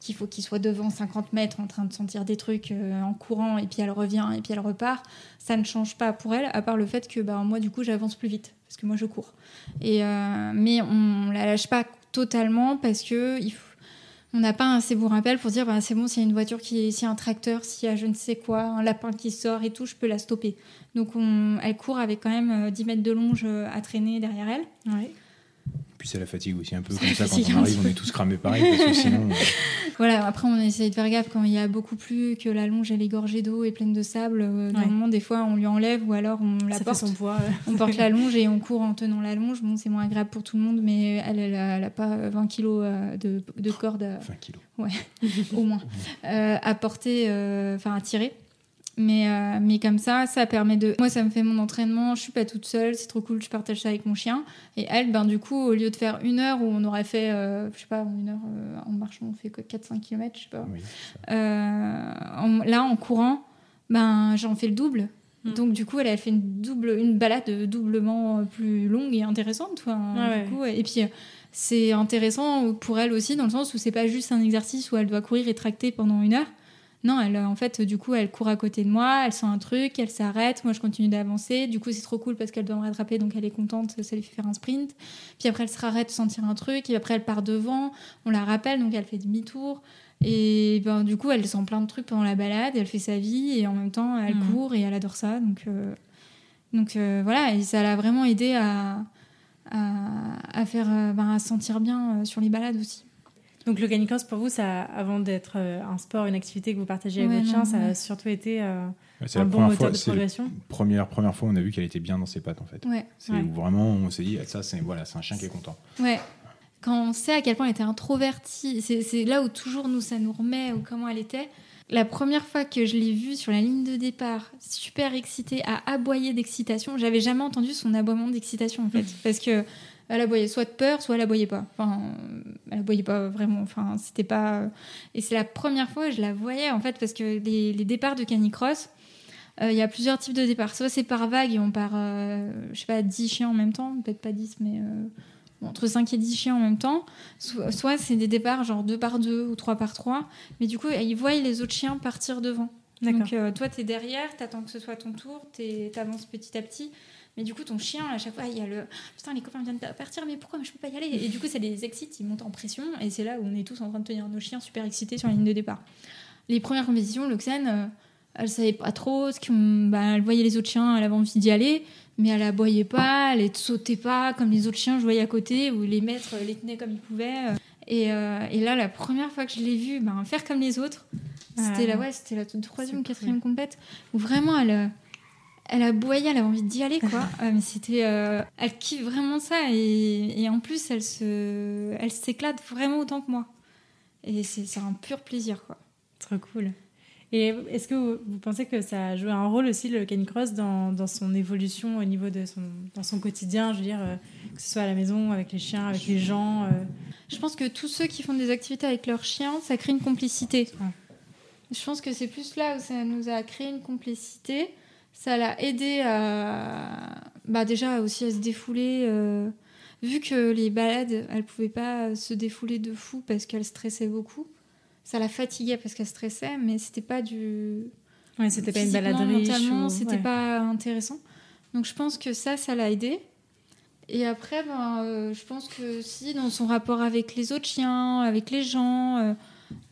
qu'il faut qu'il soit devant 50 mètres en train de sentir des trucs euh, en courant et puis elle revient et puis elle repart, ça ne change pas pour elle, à part le fait que bah, moi du coup j'avance plus vite parce que moi je cours. Et, euh, mais on la lâche pas totalement parce que il on n'a pas un assez bon rappel pour dire bah, c'est bon, s'il y a une voiture, qui s'il y a un tracteur, s'il y a je ne sais quoi, un lapin qui sort et tout, je peux la stopper. Donc on, elle court avec quand même 10 euh, mètres de longe à traîner derrière elle. Puis c'est la fatigue aussi un peu comme ça quand on arrive, on est tous cramés pareil parce que sinon. Euh, voilà, après on essaye de faire gaffe quand il y a beaucoup plus que la longe elle est gorgée d'eau et pleine de sable. Euh, moment, des fois on lui enlève ou alors on la porte. Son poids, on porte la longe et on court en tenant la longe. Bon, c'est moins agréable pour tout le monde, mais elle, elle, a, pas 20 kilos euh, de, de corde. À... 20 kilos. Ouais, au moins. à porter, enfin à tirer. Mais, euh, mais comme ça, ça permet de. Moi, ça me fait mon entraînement, je suis pas toute seule, c'est trop cool, je partage ça avec mon chien. Et elle, ben, du coup, au lieu de faire une heure où on aurait fait, euh, je sais pas, une heure euh, en marchant, on fait 4-5 km, je sais pas. là, en courant, ben, j'en fais le double. Mm. Donc, du coup, elle, a fait une, double, une balade doublement plus longue et intéressante. et puis c'est intéressant pour elle aussi dans le sens où c'est pas juste un exercice où elle doit courir et tracter pendant une heure. Non, elle, en fait, du coup, elle court à côté de moi, elle sent un truc, elle s'arrête, moi je continue d'avancer. Du coup, c'est trop cool parce qu'elle doit me rattraper, donc elle est contente, ça lui fait faire un sprint. Puis après, elle se rarrête, sentir un truc, et après, elle part devant, on la rappelle, donc elle fait demi-tour. Et ben, du coup, elle sent plein de trucs pendant la balade, elle fait sa vie, et en même temps, elle mmh. court et elle adore ça. Donc, euh, donc euh, voilà, et ça l'a vraiment aidé à, à, faire, euh, ben, à se sentir bien sur les balades aussi. Donc le canicross pour vous, ça, avant d'être euh, un sport, une activité que vous partagez avec votre chien, ça a surtout été euh, un bon moteur de progression. Première première fois, on a vu qu'elle était bien dans ses pattes en fait. C'est vraiment on s'est dit ah, ça c'est voilà c'est un chien qui est content. Ouais. Quand on sait à quel point elle était introvertie, c'est là où toujours nous ça nous remet ou comment elle était. La première fois que je l'ai vue sur la ligne de départ, super excitée, à aboyer d'excitation, j'avais jamais entendu son aboiement d'excitation en fait, parce que elle aboyait soit de peur, soit elle aboyait pas. Enfin, elle aboyait pas vraiment. Enfin, c'était pas. Et c'est la première fois que je la voyais en fait parce que les, départs de canicross, euh, il y a plusieurs types de départs. Soit c'est par vague et on part, euh, je sais pas, 10 chiens en même temps, peut-être pas 10, mais euh, entre 5 et 10 chiens en même temps. Soit, c'est des départs genre 2 par 2 ou 3 par 3. Mais du coup, ils voient les autres chiens partir devant. Donc toi, tu es derrière, tu attends que ce soit ton tour, tu avances petit à petit. Mais du coup, ton chien, à chaque fois, il y a le putain, les copains viennent de partir, mais pourquoi je peux pas y aller? Et du coup, ça les excite, ils montent en pression, et c'est là où on est tous en train de tenir nos chiens super excités sur la ligne de départ. Les premières compétitions, Loxane, euh, elle savait pas trop, ce bah, elle voyait les autres chiens, elle avait envie d'y aller, mais elle aboyait pas, elle sautait pas comme les autres chiens, je voyais à côté, où les maîtres les tenaient comme ils pouvaient. Et, euh, et là, la première fois que je l'ai vue ben, faire comme les autres, c'était la, ouais, c'était la troisième ou quatrième compète, où vraiment elle elle a boyé, elle avait envie d'y aller, quoi. mais c'était, euh, elle kiffe vraiment ça et, en plus elle se, elle s'éclate vraiment autant que moi. Et c'est un pur plaisir, quoi. Trop cool. Et est-ce que vous, pensez que ça a joué un rôle aussi le canicross dans, dans son évolution au niveau de son, dans son quotidien, je veux dire, euh, que ce soit à la maison, avec les chiens, avec les gens euh? Je pense que tous ceux qui font des activités avec leurs chiens, ça crée une complicité. Je pense que c'est plus là où ça nous a créé une complicité ça l'a aidé à, bah déjà aussi à se défouler. Euh, vu que les balades, elle pouvait pas se défouler de fou parce qu'elle stressait beaucoup. Ça la fatiguait parce qu'elle stressait, mais c'était pas du. Ouais, c'était pas une baladerie. Mentalement, c'était pas intéressant. Donc je pense que ça, ça l'a aidé. Et après, ben, euh, je pense que si, dans son rapport avec les autres chiens, avec les gens,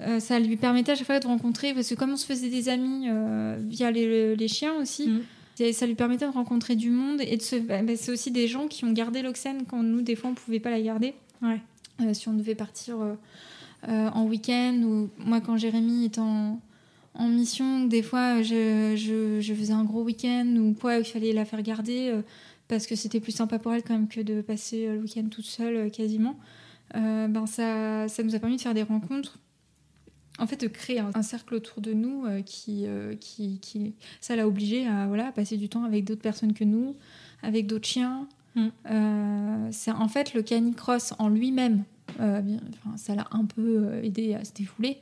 euh, ça lui permettait à chaque fois de rencontrer, parce que comme on se faisait des amis euh, via les, chiens aussi, mm. ça lui permettait de rencontrer du monde et de se. Bah, bah, c'est aussi des gens qui ont gardé l'oxène quand nous, des fois, on pouvait pas la garder. Ouais. Euh, si on devait partir en week-end ou moi, quand Jérémy est en, en mission, des fois, je, je, je faisais un gros week-end ou quoi, il fallait la faire garder parce que c'était plus sympa pour elle quand même que de passer le week-end toute seule quasiment. ben ça, ça nous a permis de faire des rencontres en fait, de créer un, cercle autour de nous euh, qui, euh, qui, qui, ça l'a obligé à voilà, passer du temps avec d'autres personnes que nous, avec d'autres chiens. Mm. Euh, c'est en fait le canicross en lui-même. ça l'a un peu aidé à se défouler,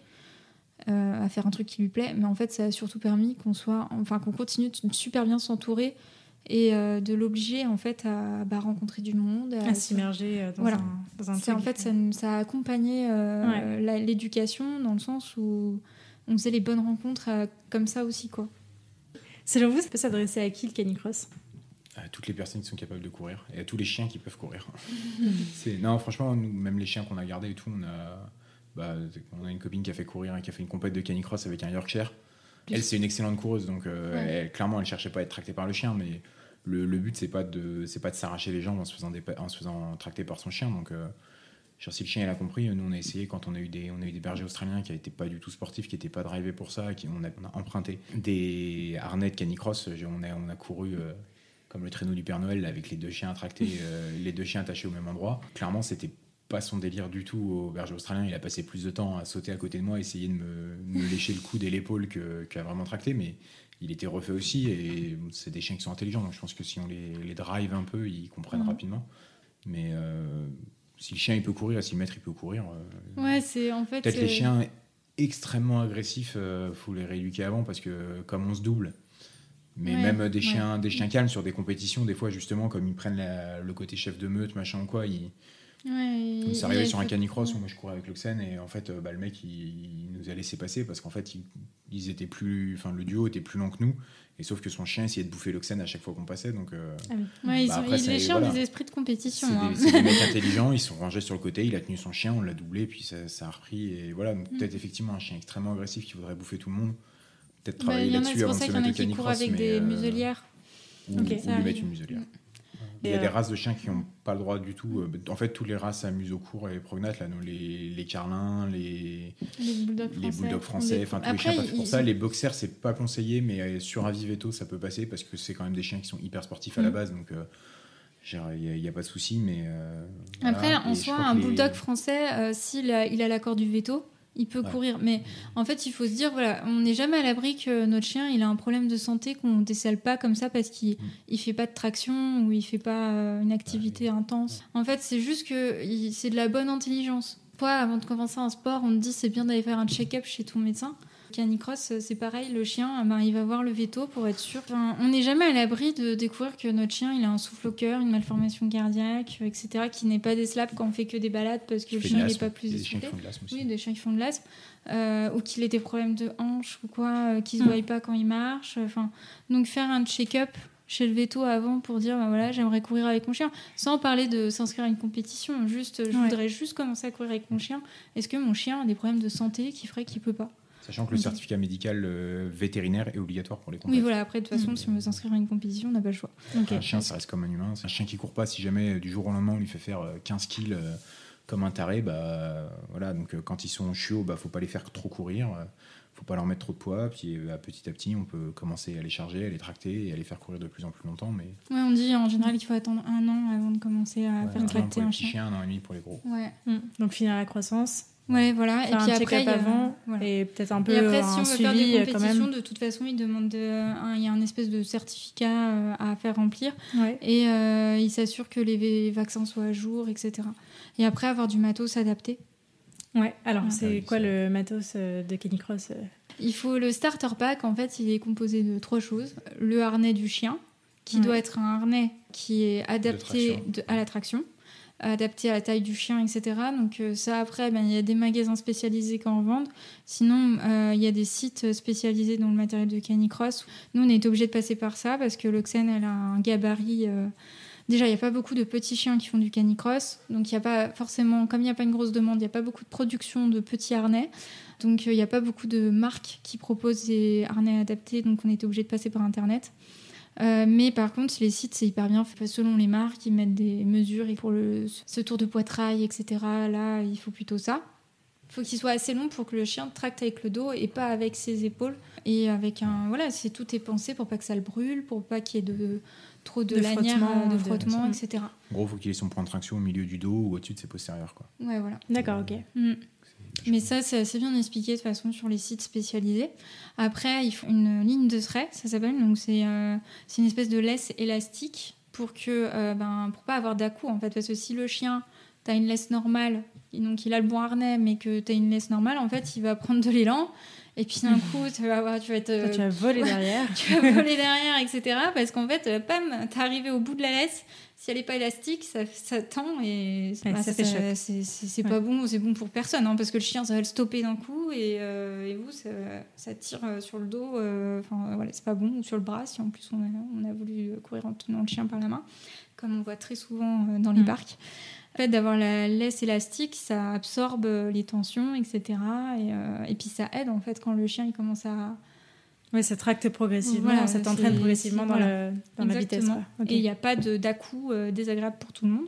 à faire un truc qui lui plaît, mais en fait, ça a surtout permis qu'on soit, enfin, qu'on continue de super bien s'entourer et euh, de l'obliger en fait à bah, rencontrer du monde, à, s'immerger euh, dans, voilà. un, dans un truc. En fait, ça, ça a accompagné euh, l'éducation dans le sens où on faisait les bonnes rencontres comme ça aussi quoi. Selon vous, ça peut s'adresser à qui le canicross à toutes les personnes qui sont capables de courir et à tous les chiens qui peuvent courir. non, franchement, nous, même les chiens qu'on a gardés et tout, on a, bah, on a une copine qui a fait courir et qui a fait une compète de canicross avec un Yorkshire. Elle, c'est une excellente coureuse, donc clairement, elle cherchait pas à être tractée par le chien, mais le, but c'est pas de c'est pas de s'arracher les jambes en se faisant en se faisant tracter par son chien donc euh, si le chien il a compris nous on a essayé quand on a eu des on a eu des bergers australiens qui n'étaient pas du tout sportifs qui n'étaient pas drivés pour ça qui on a, emprunté des harnais de canicross on a on a couru euh, comme le traîneau du Père Noël avec les deux chiens tractés euh, les deux chiens attachés au même endroit. Clairement c'était pas son délire du tout au berger australien. Il a passé plus de temps à sauter à côté de moi, essayer de me, me lécher le coude et l'épaule qu'à vraiment tracter. Mais il était refait aussi. Et c'est des chiens qui sont intelligents. Donc je pense que si on les, les drive un peu, ils comprennent mhm. rapidement. Mais euh, si le chien il peut courir, si le maître il peut courir. Euh, ouais, c'est en fait. Peut-être les chiens extrêmement agressifs, il euh, faut les rééduquer avant parce que comme on se double. Mais même des chiens, des chiens calmes sur des compétitions, des fois justement, comme ils prennent le côté chef de meute, machin ou quoi, ils, Ouais, ça arrivait sur un canicross où moi je courais avec l'Oxen et en fait bah, le mec il, nous a laissé passer parce qu'en fait ils, étaient plus, enfin le duo était plus lent que nous et sauf que son chien essayait de bouffer l'Oxen à chaque fois qu'on passait donc. Euh, ah ouais, bah, après, les chiens ont des esprits de compétition. C'est des, hein. mecs intelligents, ils sont rangés sur le côté, il a tenu son chien, on l'a doublé puis ça, ça, a repris et voilà mm. peut-être effectivement un chien extrêmement agressif qui voudrait bouffer tout le monde. Peut-être bah, travailler là-dessus avant de se mettre au canicross. avec des euh, muselières. Ou, lui mettre une muselière. Mm. Il y a des euh, races de chiens qui n'ont pas le droit du tout. Euh, en fait, toutes les races amusent au cours et prognates, là, les, les carlins, les, les bulldogs français, enfin tous les chiens pour ça. Les boxers, c'est pas conseillé, mais euh, sur avis veto, ça peut passer parce que c'est quand même des chiens qui sont hyper sportifs à la mm. base, donc il n'y a, pas de souci. Mais après, en soi, un bulldog français, s'il a, il a l'accord du veto, il peut courir. Mais en fait, il faut se dire, voilà, on n'est jamais à l'abri que notre chien, il a un problème de santé qu'on ne décèle pas comme ça parce qu'il ne mm. fait pas de traction ou il fait pas euh, une activité intense. En fait, c'est juste que c'est de la bonne intelligence. Toi, avant de commencer un sport, on te dit c'est bien d'aller faire un check-up chez ton médecin. Canicross, c'est pareil, le chien, ben, il va voir le veto pour être sûr. on n'est jamais à l'abri de découvrir que notre chien, il a un souffle au cœur, une malformation cardiaque, etc., qui n'est pas des slaps quand on fait que des balades parce que le chien n'est pas plus Des chiens qui font de l'asthme Oui, des chiens qui font de l'asthme. Euh, ou qu'il ait des problèmes de hanche ou quoi, euh, qui ne se mm. voient pas quand il marche. Enfin, donc faire un check-up chez le veto avant pour dire ben voilà j'aimerais courir avec mon chien sans parler de s'inscrire à une compétition juste je voudrais juste commencer à courir avec mon chien est-ce que mon chien a des problèmes de santé qui ferait qu'il peut pas? Sachant que le certificat médical euh, vétérinaire est obligatoire pour les compétitions. Oui, voilà, après, de toute façon, si on veut s'inscrire à une compétition, on n'a pas le choix. Un chien, ça reste comme un humain. C'est un chien qui court pas. Si jamais, euh, du jour au lendemain, on lui fait faire 15 euh, kills comme un taré, bah, voilà, donc quand ils sont chiots, bah, faut pas les faire trop courir. faut pas leur mettre trop de poids. Puis petit à petit, on peut commencer à les charger, à les tracter et à les faire courir de plus en plus longtemps. Mais... Ouais, on dit en général qu'il faut attendre un an avant de commencer à faire tracter un, chien. Un an et demi pour les gros. Ouais. Mm. Donc finir la croissance Ouais, voilà. et puis après, il y a, avant et peut-être un peu et après, si on veut faire des compétitions, de toute façon, il demande il y a un espèce de certificat euh, à faire remplir et euh, il s'assure que les vaccins soient à jour, etc. Et après, avoir du matos adapté. Ouais. Alors, c'est quoi le matos euh, de Canicross Il faut le starter pack. En fait, il est composé de trois choses le harnais du chien, qui doit être un harnais qui est adapté à la traction adapté à la taille du chien, etc. Donc euh, ça, après, ben, il y a des magasins spécialisés qui en vendent. Sinon, euh, il y a des sites spécialisés dans le matériel de canicross. Nous, on est obligé de passer par ça parce que l'Oxen, elle a un gabarit... Euh, déjà, il n'y a pas beaucoup de petits chiens qui font du canicross. Donc, il n'y a pas forcément, comme il n'y a pas une grosse demande, il n'y a pas beaucoup de production de petits harnais. Donc, il n'y a pas beaucoup de marques qui proposent des harnais adaptés. Donc, on était obligé de passer par Internet. Euh, mais par contre, les sites, c'est hyper bien fait. Selon les marques, ils mettent des mesures. Et pour le, ce tour de poitrail, etc., là, il faut plutôt ça. Il faut qu'il soit assez long pour que le chien tracte avec le dos et pas avec ses épaules. Et avec un. Voilà, c'est tout est pensé pour pas que ça le brûle, pour pas qu'il y ait de, trop de, lanières, euh, de frottement, etc. En gros, il faut qu'il ait son point de traction au milieu du dos ou au-dessus de ses postérieurs. Quoi. Ouais, voilà. D'accord, ok. Mm. Mais ça, c'est assez bien expliqué de façon sur les sites spécialisés. Après, ils font une ligne de trait, ça s'appelle. Donc, c'est euh, une espèce de laisse élastique pour que, euh, ben, pour pas avoir dà en fait. Parce que si le chien, tu as une laisse normale, donc il a le bon harnais, mais que tu as une laisse normale, en fait, il va prendre de l'élan. Et puis d'un coup, tu vas, tu vas être. tu vas voler derrière. tu vas voler derrière, etc. Parce qu'en fait, euh, pam, t'es arrivé au bout de la laisse si elle n'est pas élastique, ça, ça tend et bah, ça, fait C'est pas bon, c'est bon pour personne, hein, parce que le chien, ça va le stopper d'un coup et, euh, et vous, ça, tire euh, sur le dos. Euh, enfin, voilà, c'est pas bon, ou sur le bras, si en plus on a, on a, voulu courir en tenant le chien par la main, comme on voit très souvent dans les mm. parcs. En fait, d'avoir la laisse élastique, ça absorbe les tensions, etc. Et, et puis ça aide, en fait, quand le chien il commence à oui, ça tracte progressivement, ça t'entraîne progressivement dans, la vitesse. Et il n'y a pas d'à-coup euh, désagréable pour tout le monde.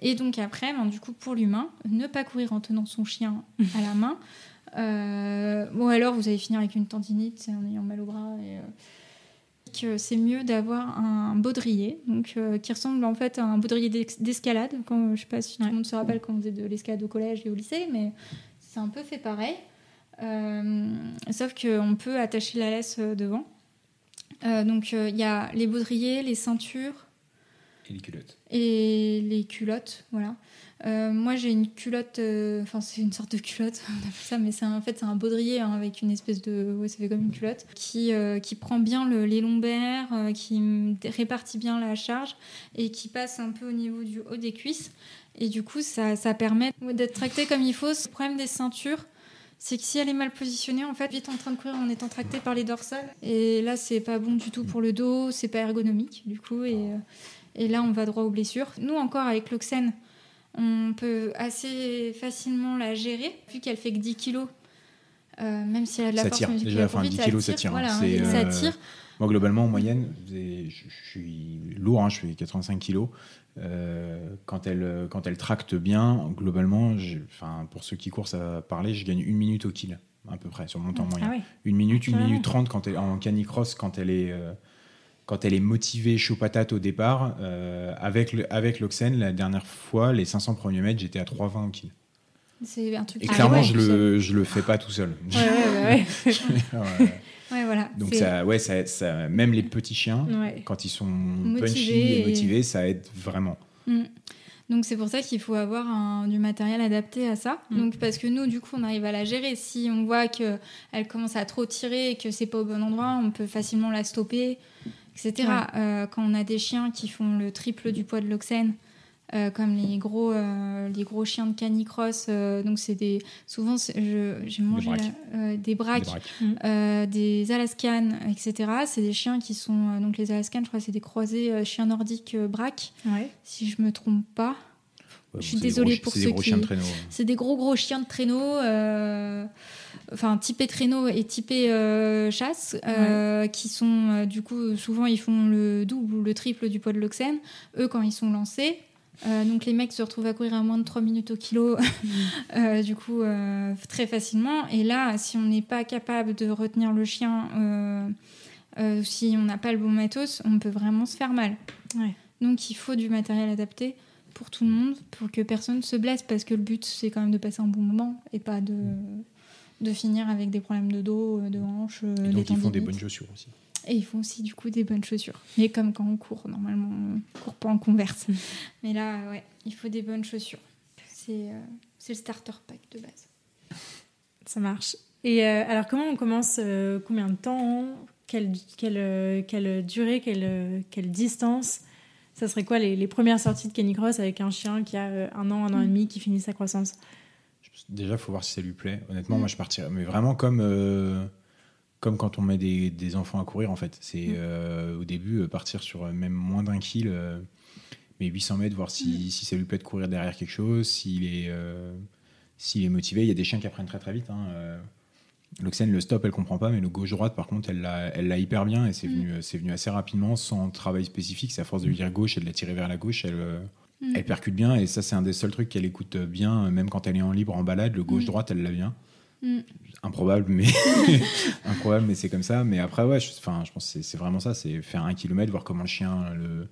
Et donc après, ben, du coup, pour l'humain, ne pas courir en tenant son chien à la main. Euh, bon, alors vous allez finir avec une tendinite en ayant mal au bras. Et, euh, que c'est mieux d'avoir un baudrier, donc qui ressemble en fait à un baudrier d'escalade. Quand je sais pas si tout le monde se rappelle quand on faisait de l'escalade au collège et au lycée, mais c'est un peu fait pareil. Sauf qu'on peut attacher la laisse devant. donc il y a les baudriers, les ceintures. Et les culottes. Et les culottes, voilà. Euh, moi, j'ai une culotte, euh, enfin, c'est une sorte de culotte, on appelle ça, mais c'est en fait, c'est un baudrier hein, avec une espèce de. Ouais, ça fait comme une culotte, qui, euh, qui prend bien le, les lombaires, qui répartit bien la charge et qui passe un peu au niveau du haut des cuisses. Et du coup, ça, ça permet d'être tracté comme il faut. Le problème des ceintures, c'est que si elle est mal positionnée, en fait, vite en train de courir en étant tractée par les dorsales. Et là, c'est pas bon du tout pour le dos, c'est pas ergonomique, du coup. Et, et là, on va droit aux blessures. Nous, encore, avec l'Oxène, on peut assez facilement la gérer, vu qu'elle fait que 10 kilos. Euh, même si elle a de la ça force, tire. Déjà, enfin, 10 kilos, ça tire. Voilà, ça euh, tire. Moi, globalement, en moyenne, je suis lourd, hein, je fais 85 kilos. Euh, quand, elle, quand elle tracte bien, globalement, enfin, pour ceux qui courent à parler, je gagne une minute au kill, à peu près, sur mon temps moyen. Ah une minute, une minute trente quand elle, en canicross, quand elle est quand elle est motivée chaud patate au départ, euh, avec, le, avec l'Oxen, la dernière fois, les 500 premiers mètres, j'étais à 3,20 au kill. C'est un truc Et clairement, je, le, je le fais pas tout seul. Ouais, ouais, ouais. ouais. voilà. Donc, ça, ouais, ça, ça, même les petits chiens, quand ils sont punchy et motivés, ça aide vraiment. Mm. Donc c'est pour ça qu'il faut avoir un, du matériel adapté à ça. Mm. Donc parce que nous, du coup, on arrive à la gérer. Si on voit que elle commence à trop tirer et que c'est pas au bon endroit, on peut facilement la stopper etc. Euh, quand on a des chiens qui font le triple du poids de l'oxène, euh, comme les gros, euh, les gros chiens de canicross, donc c'est des. Souvent, j'ai mangé des braques, des, des Alaskan, etc. C'est des chiens qui sont. donc les Alaskan, je crois, c'est des croisés chiens nordiques braques, si je me trompe pas. je suis désolée pour ceux qui. C'est des gros gros chiens de traîneau enfin typé traîneau et typé euh, chasse, euh, qui sont euh, du coup souvent ils font le double ou le triple du poids de l'oxène. Eux quand ils sont lancés, donc les mecs se retrouvent à courir à moins de 3 minutes au kilo, mm. du coup très facilement. Et là, si on n'est pas capable de retenir le chien, si on n'a pas le bon matos, on peut vraiment se faire mal. Donc il faut du matériel adapté pour tout le monde, pour que personne se blesse, parce que le but c'est quand même de passer un bon moment et pas de de finir avec des problèmes de dos, euh, de hanches, euh, et donc ils font des bonnes chaussures aussi. Et ils font aussi du coup des bonnes chaussures. Mais comme quand on court, normalement on court pas en converse. Mais là, ouais, il faut des bonnes chaussures. C'est euh, le starter pack de base. Ça marche. Et alors comment on commence Combien de temps quelle, quelle, quelle, durée Quelle, quelle distance? Ça serait quoi les, les premières sorties de canicross avec un chien qui a un an, un an et demi, qui finit sa croissance? Déjà, il faut voir si ça lui plaît. Honnêtement, moi, je partirais. Mais vraiment comme, euh, comme quand on met des, des, enfants à courir, en fait. C'est mm. euh, au début, euh, partir sur même moins d'un kill, mais 800 mètres, voir si, mm. si, ça lui plaît de courir derrière quelque chose, s'il est, s'il est motivé. Il y a des chiens qui apprennent très très vite. Hein. L'Oxène, le stop, elle comprend pas, mais le gauche-droite, par contre, elle l'a, hyper bien et c'est, mm. venu, venu assez rapidement, sans travail spécifique. C'est à force de lui dire gauche et de la tirer vers la gauche, elle. Elle percute bien et ça, c'est un des seuls trucs qu'elle écoute bien, même quand elle est en libre, en balade. Le gauche-droite, elle l'a bien. Mm. Improbable, mais improbable, mais c'est comme ça. Mais après, ouais, je, je pense que c'est vraiment ça c'est faire un kilomètre, voir comment le chien. Le...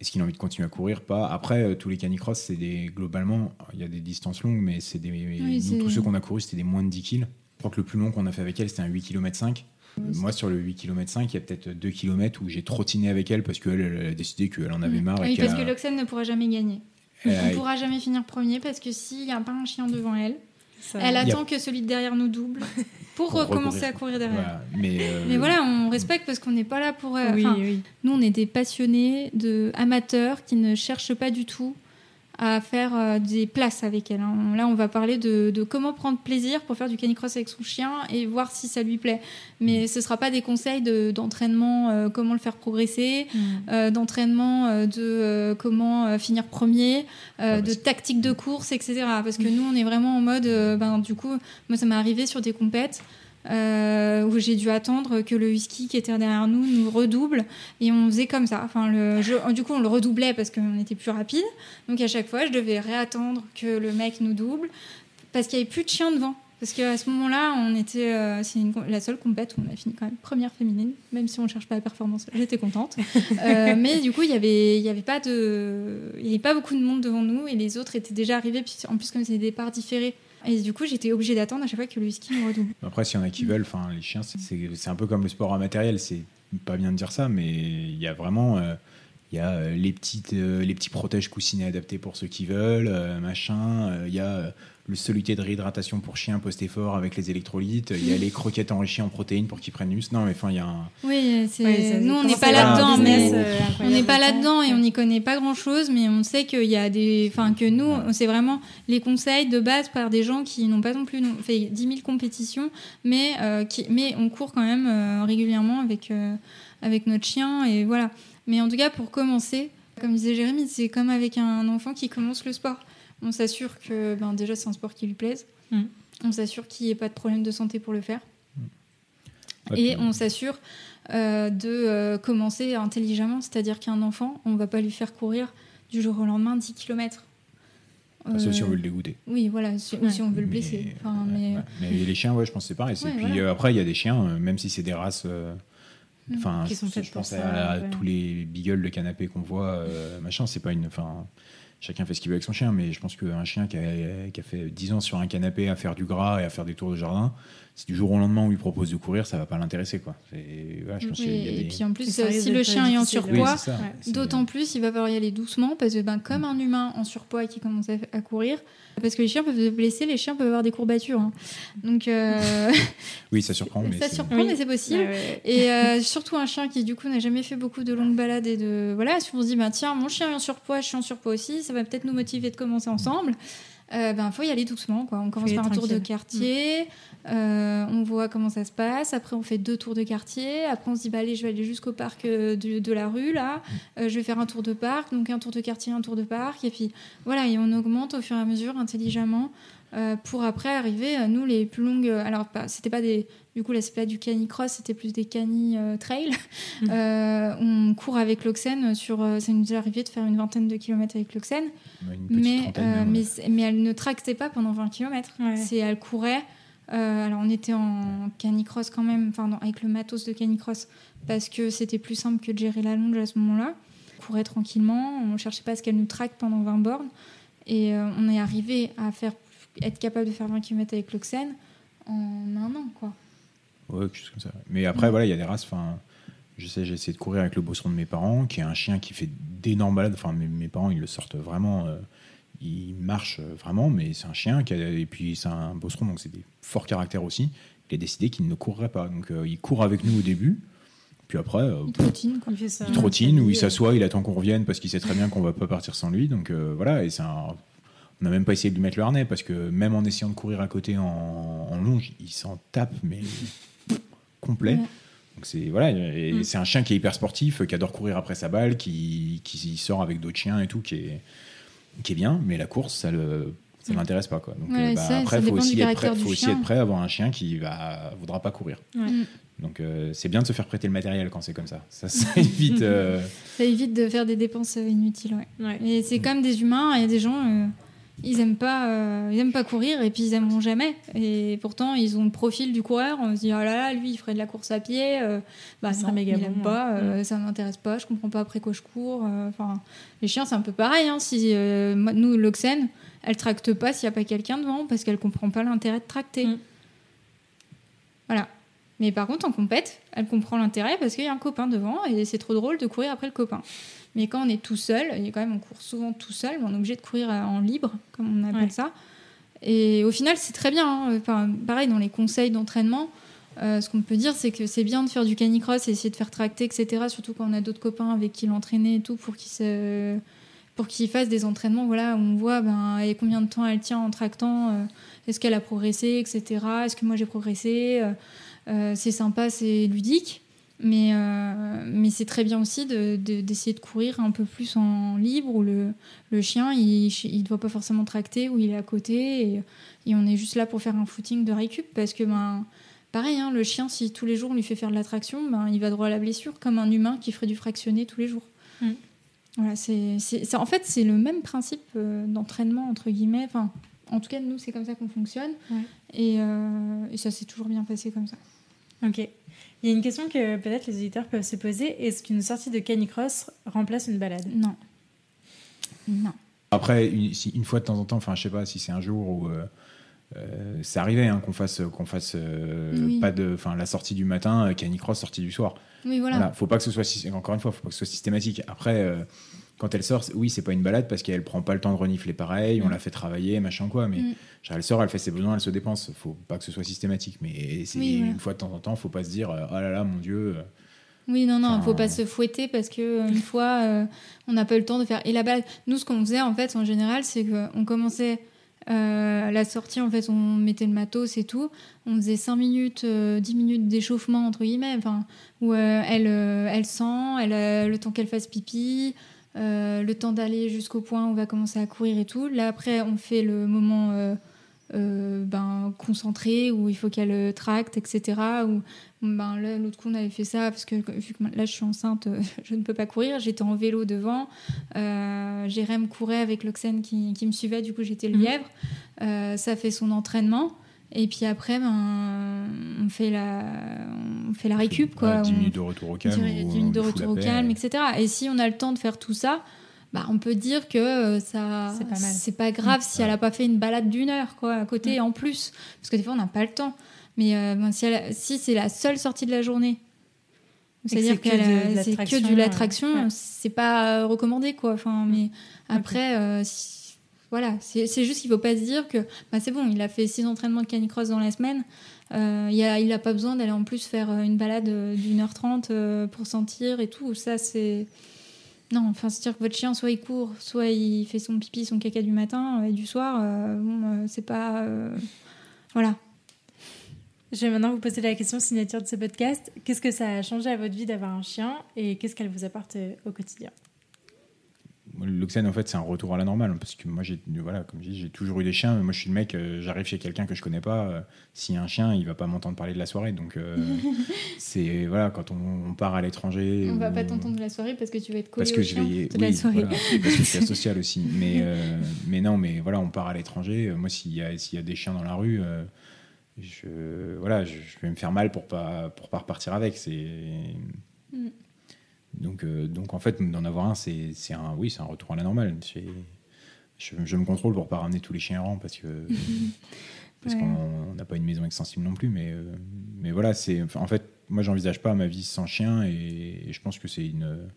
Est-ce qu'il a envie de continuer à courir Pas. Après, euh, tous les canicross, c'est des. Globalement, il y a des distances longues, mais c'est des. nous, tous ceux qu'on a couru, c'était des moins de 10 kills. Je crois que le plus long qu'on a fait avec elle, c'était un 8 km 5. Moi, sur le 8 km 5, il y a peut-être 2 km où j'ai trottiné avec elle parce qu'elle elle a décidé qu'elle en avait mm. marre. Oui, parce que l'Oxen ne pourra jamais gagner. Elle on ne pourra jamais finir premier parce que s'il n'y a pas un chien devant elle, elle attend que celui de derrière nous double pour, recommencer à courir derrière. Mais, euh, Mais, voilà, on respecte parce qu'on n'est pas là pour. Euh, nous, on est des passionnés, de amateurs qui ne cherchent pas du tout à faire euh, des places avec elle. Hein. Là, on va parler de, comment prendre plaisir pour faire du canicross avec son chien et voir si ça lui plaît. Mais mm. ce ne sera pas des conseils d'entraînement, euh, comment le faire progresser, mm. euh, d'entraînement de comment finir premier, ah, de tactique de course, etc. Parce que mm. nous, on est vraiment en mode, ben, du coup, moi, ça m'est arrivé sur des compètes. Euh, où j'ai dû attendre que le whisky qui était derrière nous nous redouble et on faisait comme ça. Enfin, le, du coup, on le redoublait parce qu'on était plus rapide. Donc à chaque fois, je devais réattendre que le mec nous double parce qu'il n'y avait plus de chien devant. Parce qu'à ce moment-là, on était, euh, c'est la seule compète où on a fini quand même première féminine, même si on ne cherche pas la performance. J'étais contente. Euh, mais du coup, il y avait, il y avait pas de, il y avait pas beaucoup de monde devant nous et les autres étaient déjà arrivés. Puis en plus, comme c'est des départs différés, et du coup, j'étais obligée d'attendre à chaque fois que le ski me redouble. Après, s'il y en a qui veulent, les chiens, c'est un peu comme le sport à matériel. C'est pas bien de dire ça, mais il y a vraiment. Euh, il y a les, petites, les petits protèges coussinets adaptés pour ceux qui veulent, machin. Il y a le soluté de réhydratation pour chien post-effort avec les électrolytes. Il y a les croquettes enrichies en protéines pour qu'ils prennent mus. Non, mais enfin, il y a un. Oui, nous, on n'est pas là-dedans, mais on n'est pas là-dedans et on n'y connaît pas grand-chose, mais on sait qu'il y a des. Enfin, que nous, c'est vraiment les conseils de base par des gens qui n'ont pas non plus fait 10 000 compétitions, mais, euh, qui, mais on court quand même euh, régulièrement avec, euh, avec notre chien. Et voilà. Mais en tout cas, pour commencer, comme disait Jérémy, c'est comme avec un enfant qui commence le sport. On s'assure que ben, déjà c'est un sport qui lui plaise. Mm. On s'assure qu'il n'y ait pas de problème de santé pour le faire. Mm. Et on s'assure euh, de euh, commencer intelligemment, c'est-à-dire qu'un enfant, on ne va pas lui faire courir du jour au lendemain 10 km. Euh, Sauf si on veut le dégoûter. Oui, voilà, si, ou si on veut le blesser. mais... mais... les chiens, ouais, je pense que c'est pareil. et puis après, il y a des chiens, même si c'est des races. Mm. Enfin, je pense à, tous les beagles de canapé qu'on voit, machin, c'est pas une. Enfin, chacun fait ce qu'il veut avec son chien, mais je pense qu'un chien qui a, fait 10 ans sur un canapé à faire du gras et à faire des tours de jardin, si du jour au lendemain on lui propose de courir, ça va pas l'intéresser. Quoi. et puis en plus, si le chien est en surpoids, d'autant plus il va falloir y aller doucement parce que ben, comme un humain en surpoids qui commence à, courir, parce que les chiens peuvent se blesser, les chiens peuvent avoir des courbatures. Hein. Donc, euh, oui, ça surprend. Mais ça surprend, mais c'est possible. Et euh, surtout un chien qui du coup n'a jamais fait beaucoup de longues balades et de voilà, si on se dit ben, tiens mon chien est en surpoids, je suis en surpoids aussi, ça va peut-être nous motiver de commencer ensemble euh, ben faut y aller doucement quoi. On commence par un tour de quartier, euh, on voit comment ça se passe. Après on fait deux tours de quartier. Après on se dit bah allez je vais aller jusqu'au parc euh, de, la rue là. Euh, je vais faire un tour de parc, donc un tour de quartier, un tour de parc et puis voilà et on augmente au fur et à mesure intelligemment pour après arriver à nous les plus longues. Alors c'était pas des du coup, là, c'est pas du canicross, c'était plus des cani euh, trail. Mm. Euh, on court avec l'Oxen sur. Euh, ça nous est arrivé de faire une vingtaine de kilomètres avec l'Oxen. mais, mais, mais, elle ne tractait pas pendant 20 km. C'est, elle courait. alors, on était en canicross quand même, enfin, avec le matos de canicross, parce que c'était plus simple que de gérer la longe à ce moment-là. On courait tranquillement, on cherchait pas à ce qu'elle nous traque pendant 20 bornes. Et on est arrivé à faire, être capable de faire 20 km avec l'Oxen en un an, quoi. Ouais, quelque chose comme ça. Mais après, voilà, il y a des races. Enfin, je sais, j'ai essayé de courir avec le bosseron de mes parents, qui est un chien qui fait d'énormes balades. Enfin, mes, mes, parents, ils le sortent vraiment. Euh, il marche vraiment, mais c'est un chien qui a, et puis c'est un bosseron, donc c'est des forts caractères aussi. Il a décidé qu'il ne courrait pas. Donc euh, il court avec nous au début. Puis après, euh, il trottine, il, fait ça. il trottine ou il s'assoit, il attend qu'on revienne parce qu'il sait très bien qu'on va pas partir sans lui. Donc voilà, et c'est un, on n'a même pas essayé de lui mettre le harnais parce que même en essayant de courir à côté en, en longe, il s'en tape, mais complet. Donc c'est voilà, mm. c'est un chien qui est hyper sportif, qui adore courir après sa balle, qui, qui sort avec d'autres chiens et tout, qui est qui est bien, mais la course, ça le ça mm. l'intéresse pas quoi. Donc euh, bah, après, il faut aussi, être prêt, faut aussi être prêt à avoir un chien qui va voudra pas courir. Mm. Donc euh, c'est bien de se faire prêter le matériel quand c'est comme ça. Ça, évite. Euh, ça évite de faire des dépenses inutiles. Ouais. Et c'est comme des humains. Il y a des gens ils aiment pas euh, ils aiment pas courir et puis ils aimeront jamais. Et pourtant ils ont le profil du coureur. On se dit oh là là lui il ferait de la course à pied. Euh, bah non, méga il aime pas euh, ça m'intéresse pas je comprends pas après quoi je cours enfin les chiens c'est un peu pareil hein, si nous l'oxène elle tracte pas s'il y a pas quelqu'un devant parce qu'elle comprend pas l'intérêt de tracter. Mm. voilà. Mais par contre en compète elle comprend l'intérêt parce qu'il y a un copain devant et c'est trop drôle de courir après le copain mais quand on est tout seul, a quand même, on court souvent tout seul, mais on est obligé de courir en libre, comme on appelle ça. Et au final, c'est très bien. Hein. Enfin, pareil, dans les conseils d'entraînement, euh, ce qu'on peut dire, c'est que c'est bien de faire du canicross et essayer de faire tracter, etc. Surtout quand on a d'autres copains avec qui l'entraîner et tout, pour qu'ils se pour qu'ils fassent des entraînements voilà, où on voit ben, et combien de temps elle tient en tractant, euh, est-ce qu'elle a progressé, etc. Est-ce que moi j'ai progressé euh, C'est sympa, c'est ludique. Mais, euh, mais c'est très bien aussi d'essayer de, de, courir un peu plus en libre où le, le chien il ne doit pas forcément tracter, où il est à côté et, et, on est juste là pour faire un footing de récup parce que ben, pareil, hein, le chien, si tous les jours on lui fait faire de la traction, ben, il va droit à la blessure comme un humain qui ferait du fractionné tous les jours. Mm. Voilà, c'est, en fait, c'est le même principe euh, d'entraînement, entre guillemets. Enfin, en tout cas, nous, c'est comme ça qu'on fonctionne. Et, et, ça s'est toujours bien passé comme ça. Ok. Il y a une question que peut-être les auditeurs peuvent se poser. Est-ce qu'une sortie de canicross remplace une balade? Non. Non. Après, une, une, fois de temps en temps, enfin, je sais pas si c'est un jour où. Euh, euh, c'est arrivé hein, qu'on fasse qu'on fasse euh, pas de enfin la sortie du matin canicross sortie du soir oui voilà. faut pas que ce soit encore une fois faut pas que ce soit systématique après quand elle sort, oui, c'est pas une balade parce qu'elle prend pas le temps de renifler pareil, on mm. la fait travailler, machin quoi, mais mm. elle sort, elle fait ses besoins, elle se dépense. Faut pas que ce soit systématique, mais c'est une fois de temps en temps, faut pas se dire, oh là là, mon Dieu. Oui, non, non, il faut pas se fouetter parce que euh, une fois, euh, on n'a pas eu le temps de faire. Et la balade, nous, ce qu'on faisait en fait, en général, c'est qu'on commençait euh, la sortie, en fait, on mettait le matos et tout. On faisait 5 minutes, 10 minutes d'échauffement, entre guillemets, enfin, où elle, elle sent, elle, le temps qu'elle fasse pipi. Euh, le temps d'aller jusqu'au point où on va commencer à courir et tout. Là, après, on fait le moment euh, euh, ben, concentré où il faut qu'elle tracte, etc. Ou, ben, l'autre coup, on avait fait ça parce que vu que là, je suis enceinte, je ne peux pas courir. J'étais en vélo devant. Jérém courait avec l'Oxène qui, qui, me suivait. Du coup, j'étais le mhm. lièvre. ça fait son entraînement. Et puis après, ben, on, fait la, on fait la récup. Quoi. 10 minutes de retour au calme. 10 minutes de retour au calme, etc. Et si on a le temps de faire tout ça, bah, on peut dire que euh, ça c'est pas, grave si elle a pas fait une balade d'une heure quoi, à côté en plus. Parce que des fois, on n'a pas le temps. Mais euh, ben, si, si c'est la seule sortie de la journée, c'est-à-dire que c'est que de l'attraction, c'est pas euh, recommandé. quoi. Enfin, mais après, voilà, c'est juste qu'il ne faut pas se dire que bah, c'est bon, il a fait six entraînements de canicross dans la semaine. Euh, il n'a pas besoin d'aller en plus faire euh, une balade euh, d'une heure trente pour sentir et tout. Ça, c'est. Non, enfin, c'est-à-dire que votre chien, soit il court, soit il fait son pipi, son caca du matin et du soir. c'est pas. voilà. Je vais maintenant vous poser la question signature de ce podcast. Qu'est-ce que ça a changé à votre vie d'avoir un chien et qu'est-ce qu'elle vous apporte au quotidien? L'Oxène, en fait, c'est un retour à la normale. Parce que moi, j'ai, voilà, comme je dis, j'ai toujours eu des chiens. moi, je suis le mec, euh, j'arrive chez quelqu'un que je connais pas. Euh, s'il y a un chien, il va pas m'entendre parler de la soirée. Donc, euh, c'est, voilà, quand on, part à l'étranger. On va pas t'entendre de la soirée parce que tu vas être collé parce que je vais, la soirée. parce que je suis asocial aussi. Mais, mais non, mais voilà, on part à l'étranger. Moi, s'il y a, s'il y a des chiens dans la rue, je, voilà, je, vais me faire mal pour pas, pour pas repartir avec. C'est. Mm. Donc, euh, donc en fait, d'en avoir un, c'est un, oui, un retour à la normale. Je, je, me contrôle pour pas ramener tous les chiens errants parce que parce qu'on n'a pas une maison extensible non plus. Mais, euh, mais voilà, c'est en fait, moi, j'envisage pas ma vie sans chien et, je pense que c'est une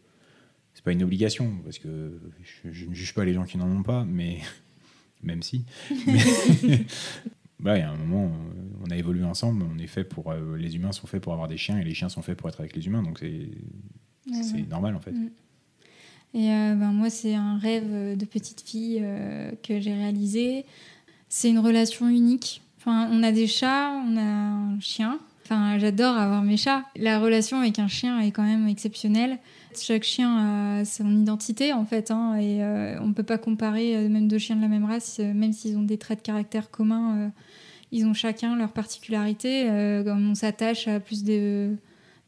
c'est pas une obligation parce que je, ne juge pas les gens qui n'en ont pas, mais même si. Bah, il y a un moment, on a évolué ensemble. On est fait pour les humains sont faits pour avoir des chiens et les chiens sont faits pour être avec les humains. Donc c'est c'est normal en fait. Mm. Et euh, ben, moi, c'est un rêve de petite fille euh, que j'ai réalisé. C'est une relation unique. Enfin, on a des chats, on a un chien. Enfin, j'adore avoir mes chats. La relation avec un chien est quand même exceptionnelle. Chaque chien a son identité en fait, hein, et euh, on ne peut pas comparer même deux chiens de la même race, même s'ils ont des traits de caractère communs. ils ont chacun leur particularité. on s'attache à plus de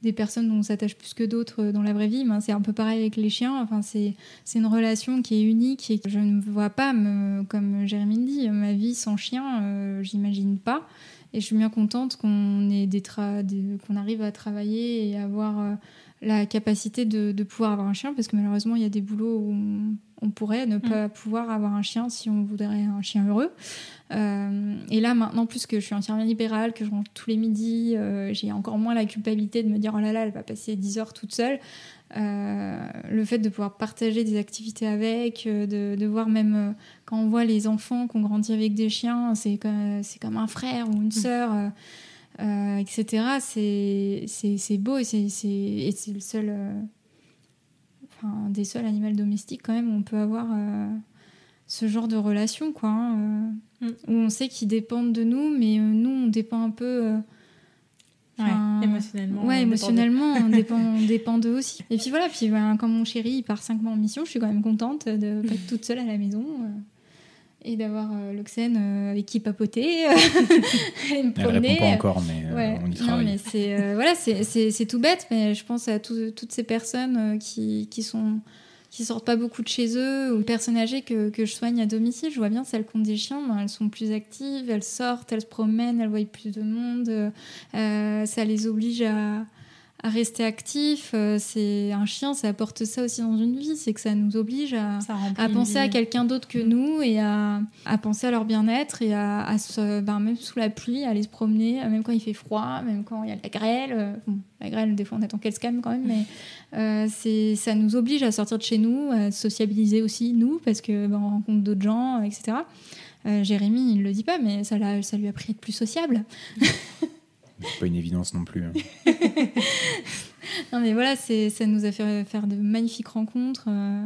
des personnes dont on s'attache plus que d'autres euh, dans la vraie vie. Ben, c'est un peu pareil avec les chiens. Enfin, c'est, c'est une relation qui est unique et que je ne vois pas, comme Jérémy dit, ma vie sans chien, euh, j'imagine pas. Et je suis bien contente qu'on, ait des qu'on arrive à travailler et avoir euh, la capacité de, de, pouvoir avoir un chien parce que malheureusement, il y a des boulots où on pourrait ne pas mm. pouvoir avoir un chien si on voudrait un chien heureux. Euh, et là, maintenant, plus que je suis entièrement libérale, que je rentre tous les midis, euh, j'ai encore moins la culpabilité de me dire oh là là, elle va passer 10 heures toute seule. Euh, le fait de pouvoir partager des activités avec, de, voir même quand on voit les enfants qui ont grandi avec des chiens, c'est comme, comme un frère ou une mm. sœur. etc. C'est beau et c'est le seul des seuls animaux domestiques quand même où on peut avoir euh, ce genre de relation, quoi. Hein, euh, mm. Où on sait qu'ils dépendent de nous, mais euh, nous, on dépend un peu. émotionnellement. Ouais, émotionnellement, on dépend, on dépend d'eux aussi. Et puis voilà, puis ben, quand mon chéri il part 5 mois en mission, je suis quand même contente de pas être toute seule à la maison et d'avoir euh, l'Oxène euh, avec qui papoter et me promener. Elle répond pas encore, mais euh, on y travaille. Non, mais c'est voilà, c'est tout bête, mais je pense à toutes ces personnes qui, qui sont qui sortent pas beaucoup de chez eux, ou personnes âgées que, que je soigne à domicile, je vois bien celles qui ont des chiens, ben, elles sont plus actives, elles sortent, elles se promènent, elles voient plus de monde, euh, ça les oblige à, à rester actif. Euh, c'est un chien, ça apporte ça aussi dans une vie, c'est que ça nous oblige à, à penser à quelqu'un d'autre que nous et à, à penser à leur bien-être et à, à se, ben, même sous la pluie, à aller se promener, même quand il fait froid, même quand il y a de la grêle. Euh, bon, la grêle, des fois, on attend qu'elle se calme quand même, mais euh, c'est ça nous oblige à sortir de chez nous, à sociabiliser aussi nous, parce que ben, on rencontre d'autres gens, etc. Jérémy, il le dit pas, mais ça, ça lui a pris à être plus sociable. pas une évidence non plus. Hein. non, mais voilà, ça nous a fait faire de magnifiques rencontres. Euh,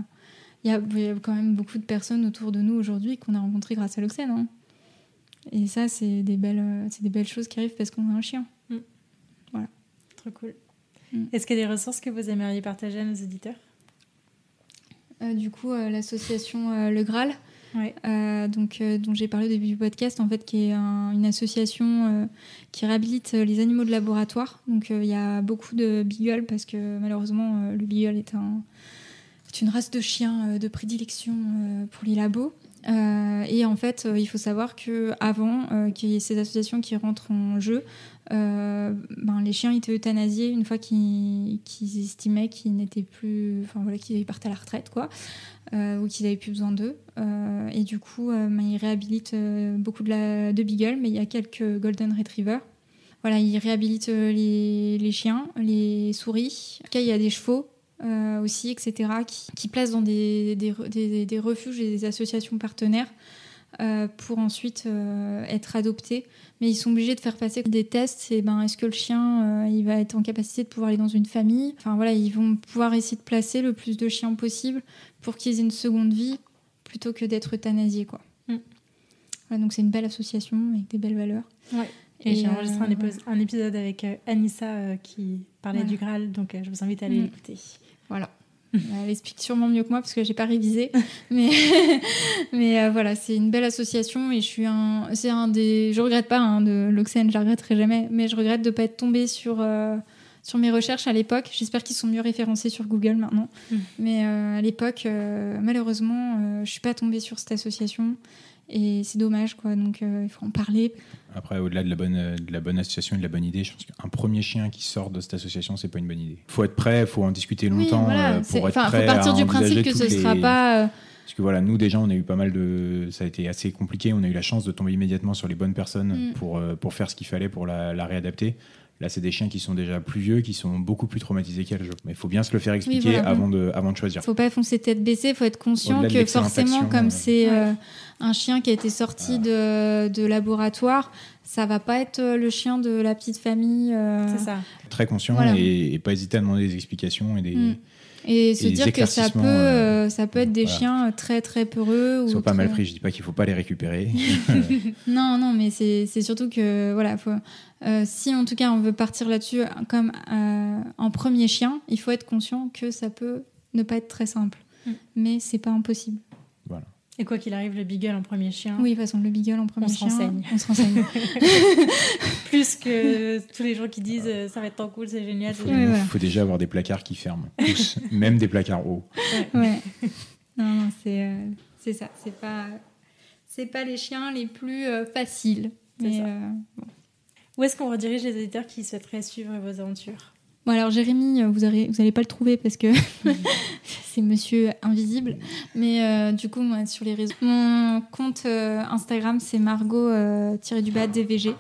il y, a, quand même beaucoup de personnes autour de nous aujourd'hui qu'on a rencontrées grâce à l'Oxène. Hein. Et ça, c'est des, belles, euh, des belles choses qui arrivent parce qu'on a un chien. Mm. Voilà. Trop cool. Mm. Est-ce qu'il y a des ressources que vous aimeriez partager à nos auditeurs? Euh, Du coup, l'association Le Graal, euh, donc, euh, dont j'ai parlé au début du podcast, en fait, qui est une association euh, qui réhabilite les animaux de laboratoire. Donc, il y a beaucoup de beagle parce que malheureusement, le beagle est, un, est une race de chien de prédilection pour les labos. et en fait, il faut savoir qu'avant qu'il y ait ces associations qui rentrent en jeu, ben, les chiens étaient euthanasiés une fois qu'ils estimaient qu'ils n'étaient plus, enfin voilà, qu'ils partaient à la retraite, quoi. Euh, ou qu'ils n'avaient plus besoin d'eux. Euh, et du coup, euh, ben, ils réhabilitent beaucoup de, la, Beagle, mais il y a quelques Golden Retriever. Voilà, ils réhabilitent les, chiens, les souris. En tout cas, il y a des chevaux aussi, etc., qui, placent dans des, refuges et des associations partenaires pour ensuite être adoptés mais ils sont obligés de faire passer des tests. Et ben, est-ce que le chien, euh, il va être en capacité de pouvoir aller dans une famille? Enfin voilà, ils vont pouvoir essayer de placer le plus de chiens possible pour qu'ils aient une seconde vie plutôt que d'être euthanasiés, quoi. Mm. donc c'est une belle association avec des belles valeurs. Ouais. Et, j'ai enregistré un, un, épisode avec euh, Anissa euh, qui parlait du Graal, donc je vous invite à aller mm. l'écouter. Voilà. Elle explique sûrement mieux que moi parce que j'ai pas révisé. mais mais euh, voilà, c'est une belle association et je suis un. C'est un des. Je regrette pas hein, de l'Oxen, je regretterai jamais. Mais je regrette de pas être tombée sur. Euh, sur mes recherches à l'époque, j'espère qu'ils sont mieux référencés sur Google maintenant. Mm. Mais euh, à l'époque, malheureusement, je suis pas tombée sur cette association. Et c'est dommage, quoi. Donc, euh, il faut en parler. Après, au-delà de la bonne, de la bonne association et de la bonne idée, je pense qu'un premier chien qui sort de cette association, c'est pas une bonne idée. Il faut être prêt, il faut en discuter longtemps euh, pour être prêt. Il faut partir du principe que ce sera pas. Euh, parce que voilà, nous déjà, on a eu pas mal de. Ça a été assez compliqué. On a eu la chance de tomber immédiatement sur les bonnes personnes mm. pour, pour faire ce qu'il fallait pour la, la réadapter. Là, c'est des chiens qui sont déjà plus vieux, qui sont beaucoup plus traumatisés qu'elle. Mais il faut bien se le faire expliquer avant, de, avant de choisir. Il ne faut pas foncer tête baissée, il faut être conscient que forcément, comme euh, c'est euh, un chien qui a été sorti de, de, laboratoire, ça va pas être euh, le chien de la petite famille. C'est ça. Très conscient et, pas hésiter à demander des explications et des. Mm. Et se dire que ça peut, euh, ça peut être des chiens très très peureux. Ils sont pas mal pris, je dis pas qu'il faut pas les récupérer. non, non, mais c'est surtout que, voilà, faut, euh, si en tout cas on veut partir là-dessus comme euh, en premier chien, il faut être conscient que ça peut ne pas être très simple. Mm. Mais c'est pas impossible. Et quoi qu'il arrive, le beagle en premier chien. Oui, de toute façon, le beagle en premier chien. On se renseigne. Plus que tous les gens qui disent euh, ça va être tant cool, c'est génial. Il faut, déjà avoir des placards qui ferment. même des placards hauts. Ouais. non, non, c'est euh, c'est ça. C'est pas, c'est pas les chiens les plus euh, faciles. Mais, bon. Où est-ce qu'on redirige les éditeurs qui souhaiteraient suivre vos aventures? Bon alors Jérémy, euh, vous n'allez vous allez pas le trouver parce que c'est Monsieur Invisible. Mais euh, du coup, moi, sur les réseaux, mon compte euh, Instagram c'est Margot du bas DVG.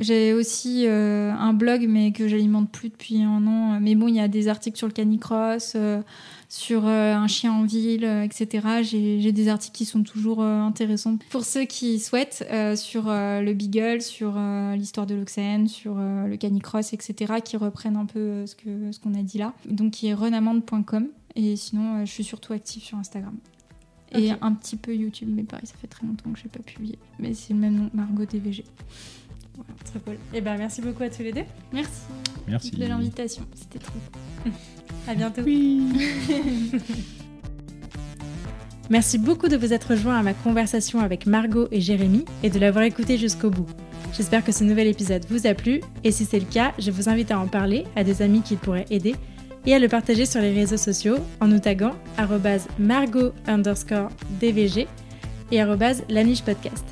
J'ai aussi un blog mais que j'alimente plus depuis un an. Mais bon, il y a des articles sur le canicross sur euh, un chien en ville, euh, etc. J'ai des articles qui sont toujours euh, intéressants pour ceux qui souhaitent sur le Beagle, sur l'histoire de l'Oxène, sur le Canicross, etc. qui reprennent un peu ce qu'on ce qu'on a dit là. Donc qui est renamande.com et sinon je suis surtout active sur Instagram. Et un petit peu YouTube, mais pareil, ça fait très longtemps que je n'ai pas publié. Mais c'est le même nom, Margot TVG. Voilà, très cool. Et eh ben merci beaucoup à tous les deux. Merci. Merci. De l'invitation, c'était trop. À bientôt. Merci beaucoup de vous être joint à ma conversation avec Margot et Jérémy et de l'avoir écouté jusqu'au bout. J'espère que ce nouvel épisode vous a plu et si c'est le cas, je vous invite à en parler à des amis qui pourraient aider et à le partager sur les réseaux sociaux en nous taguant margot underscore dvg et laniche podcast.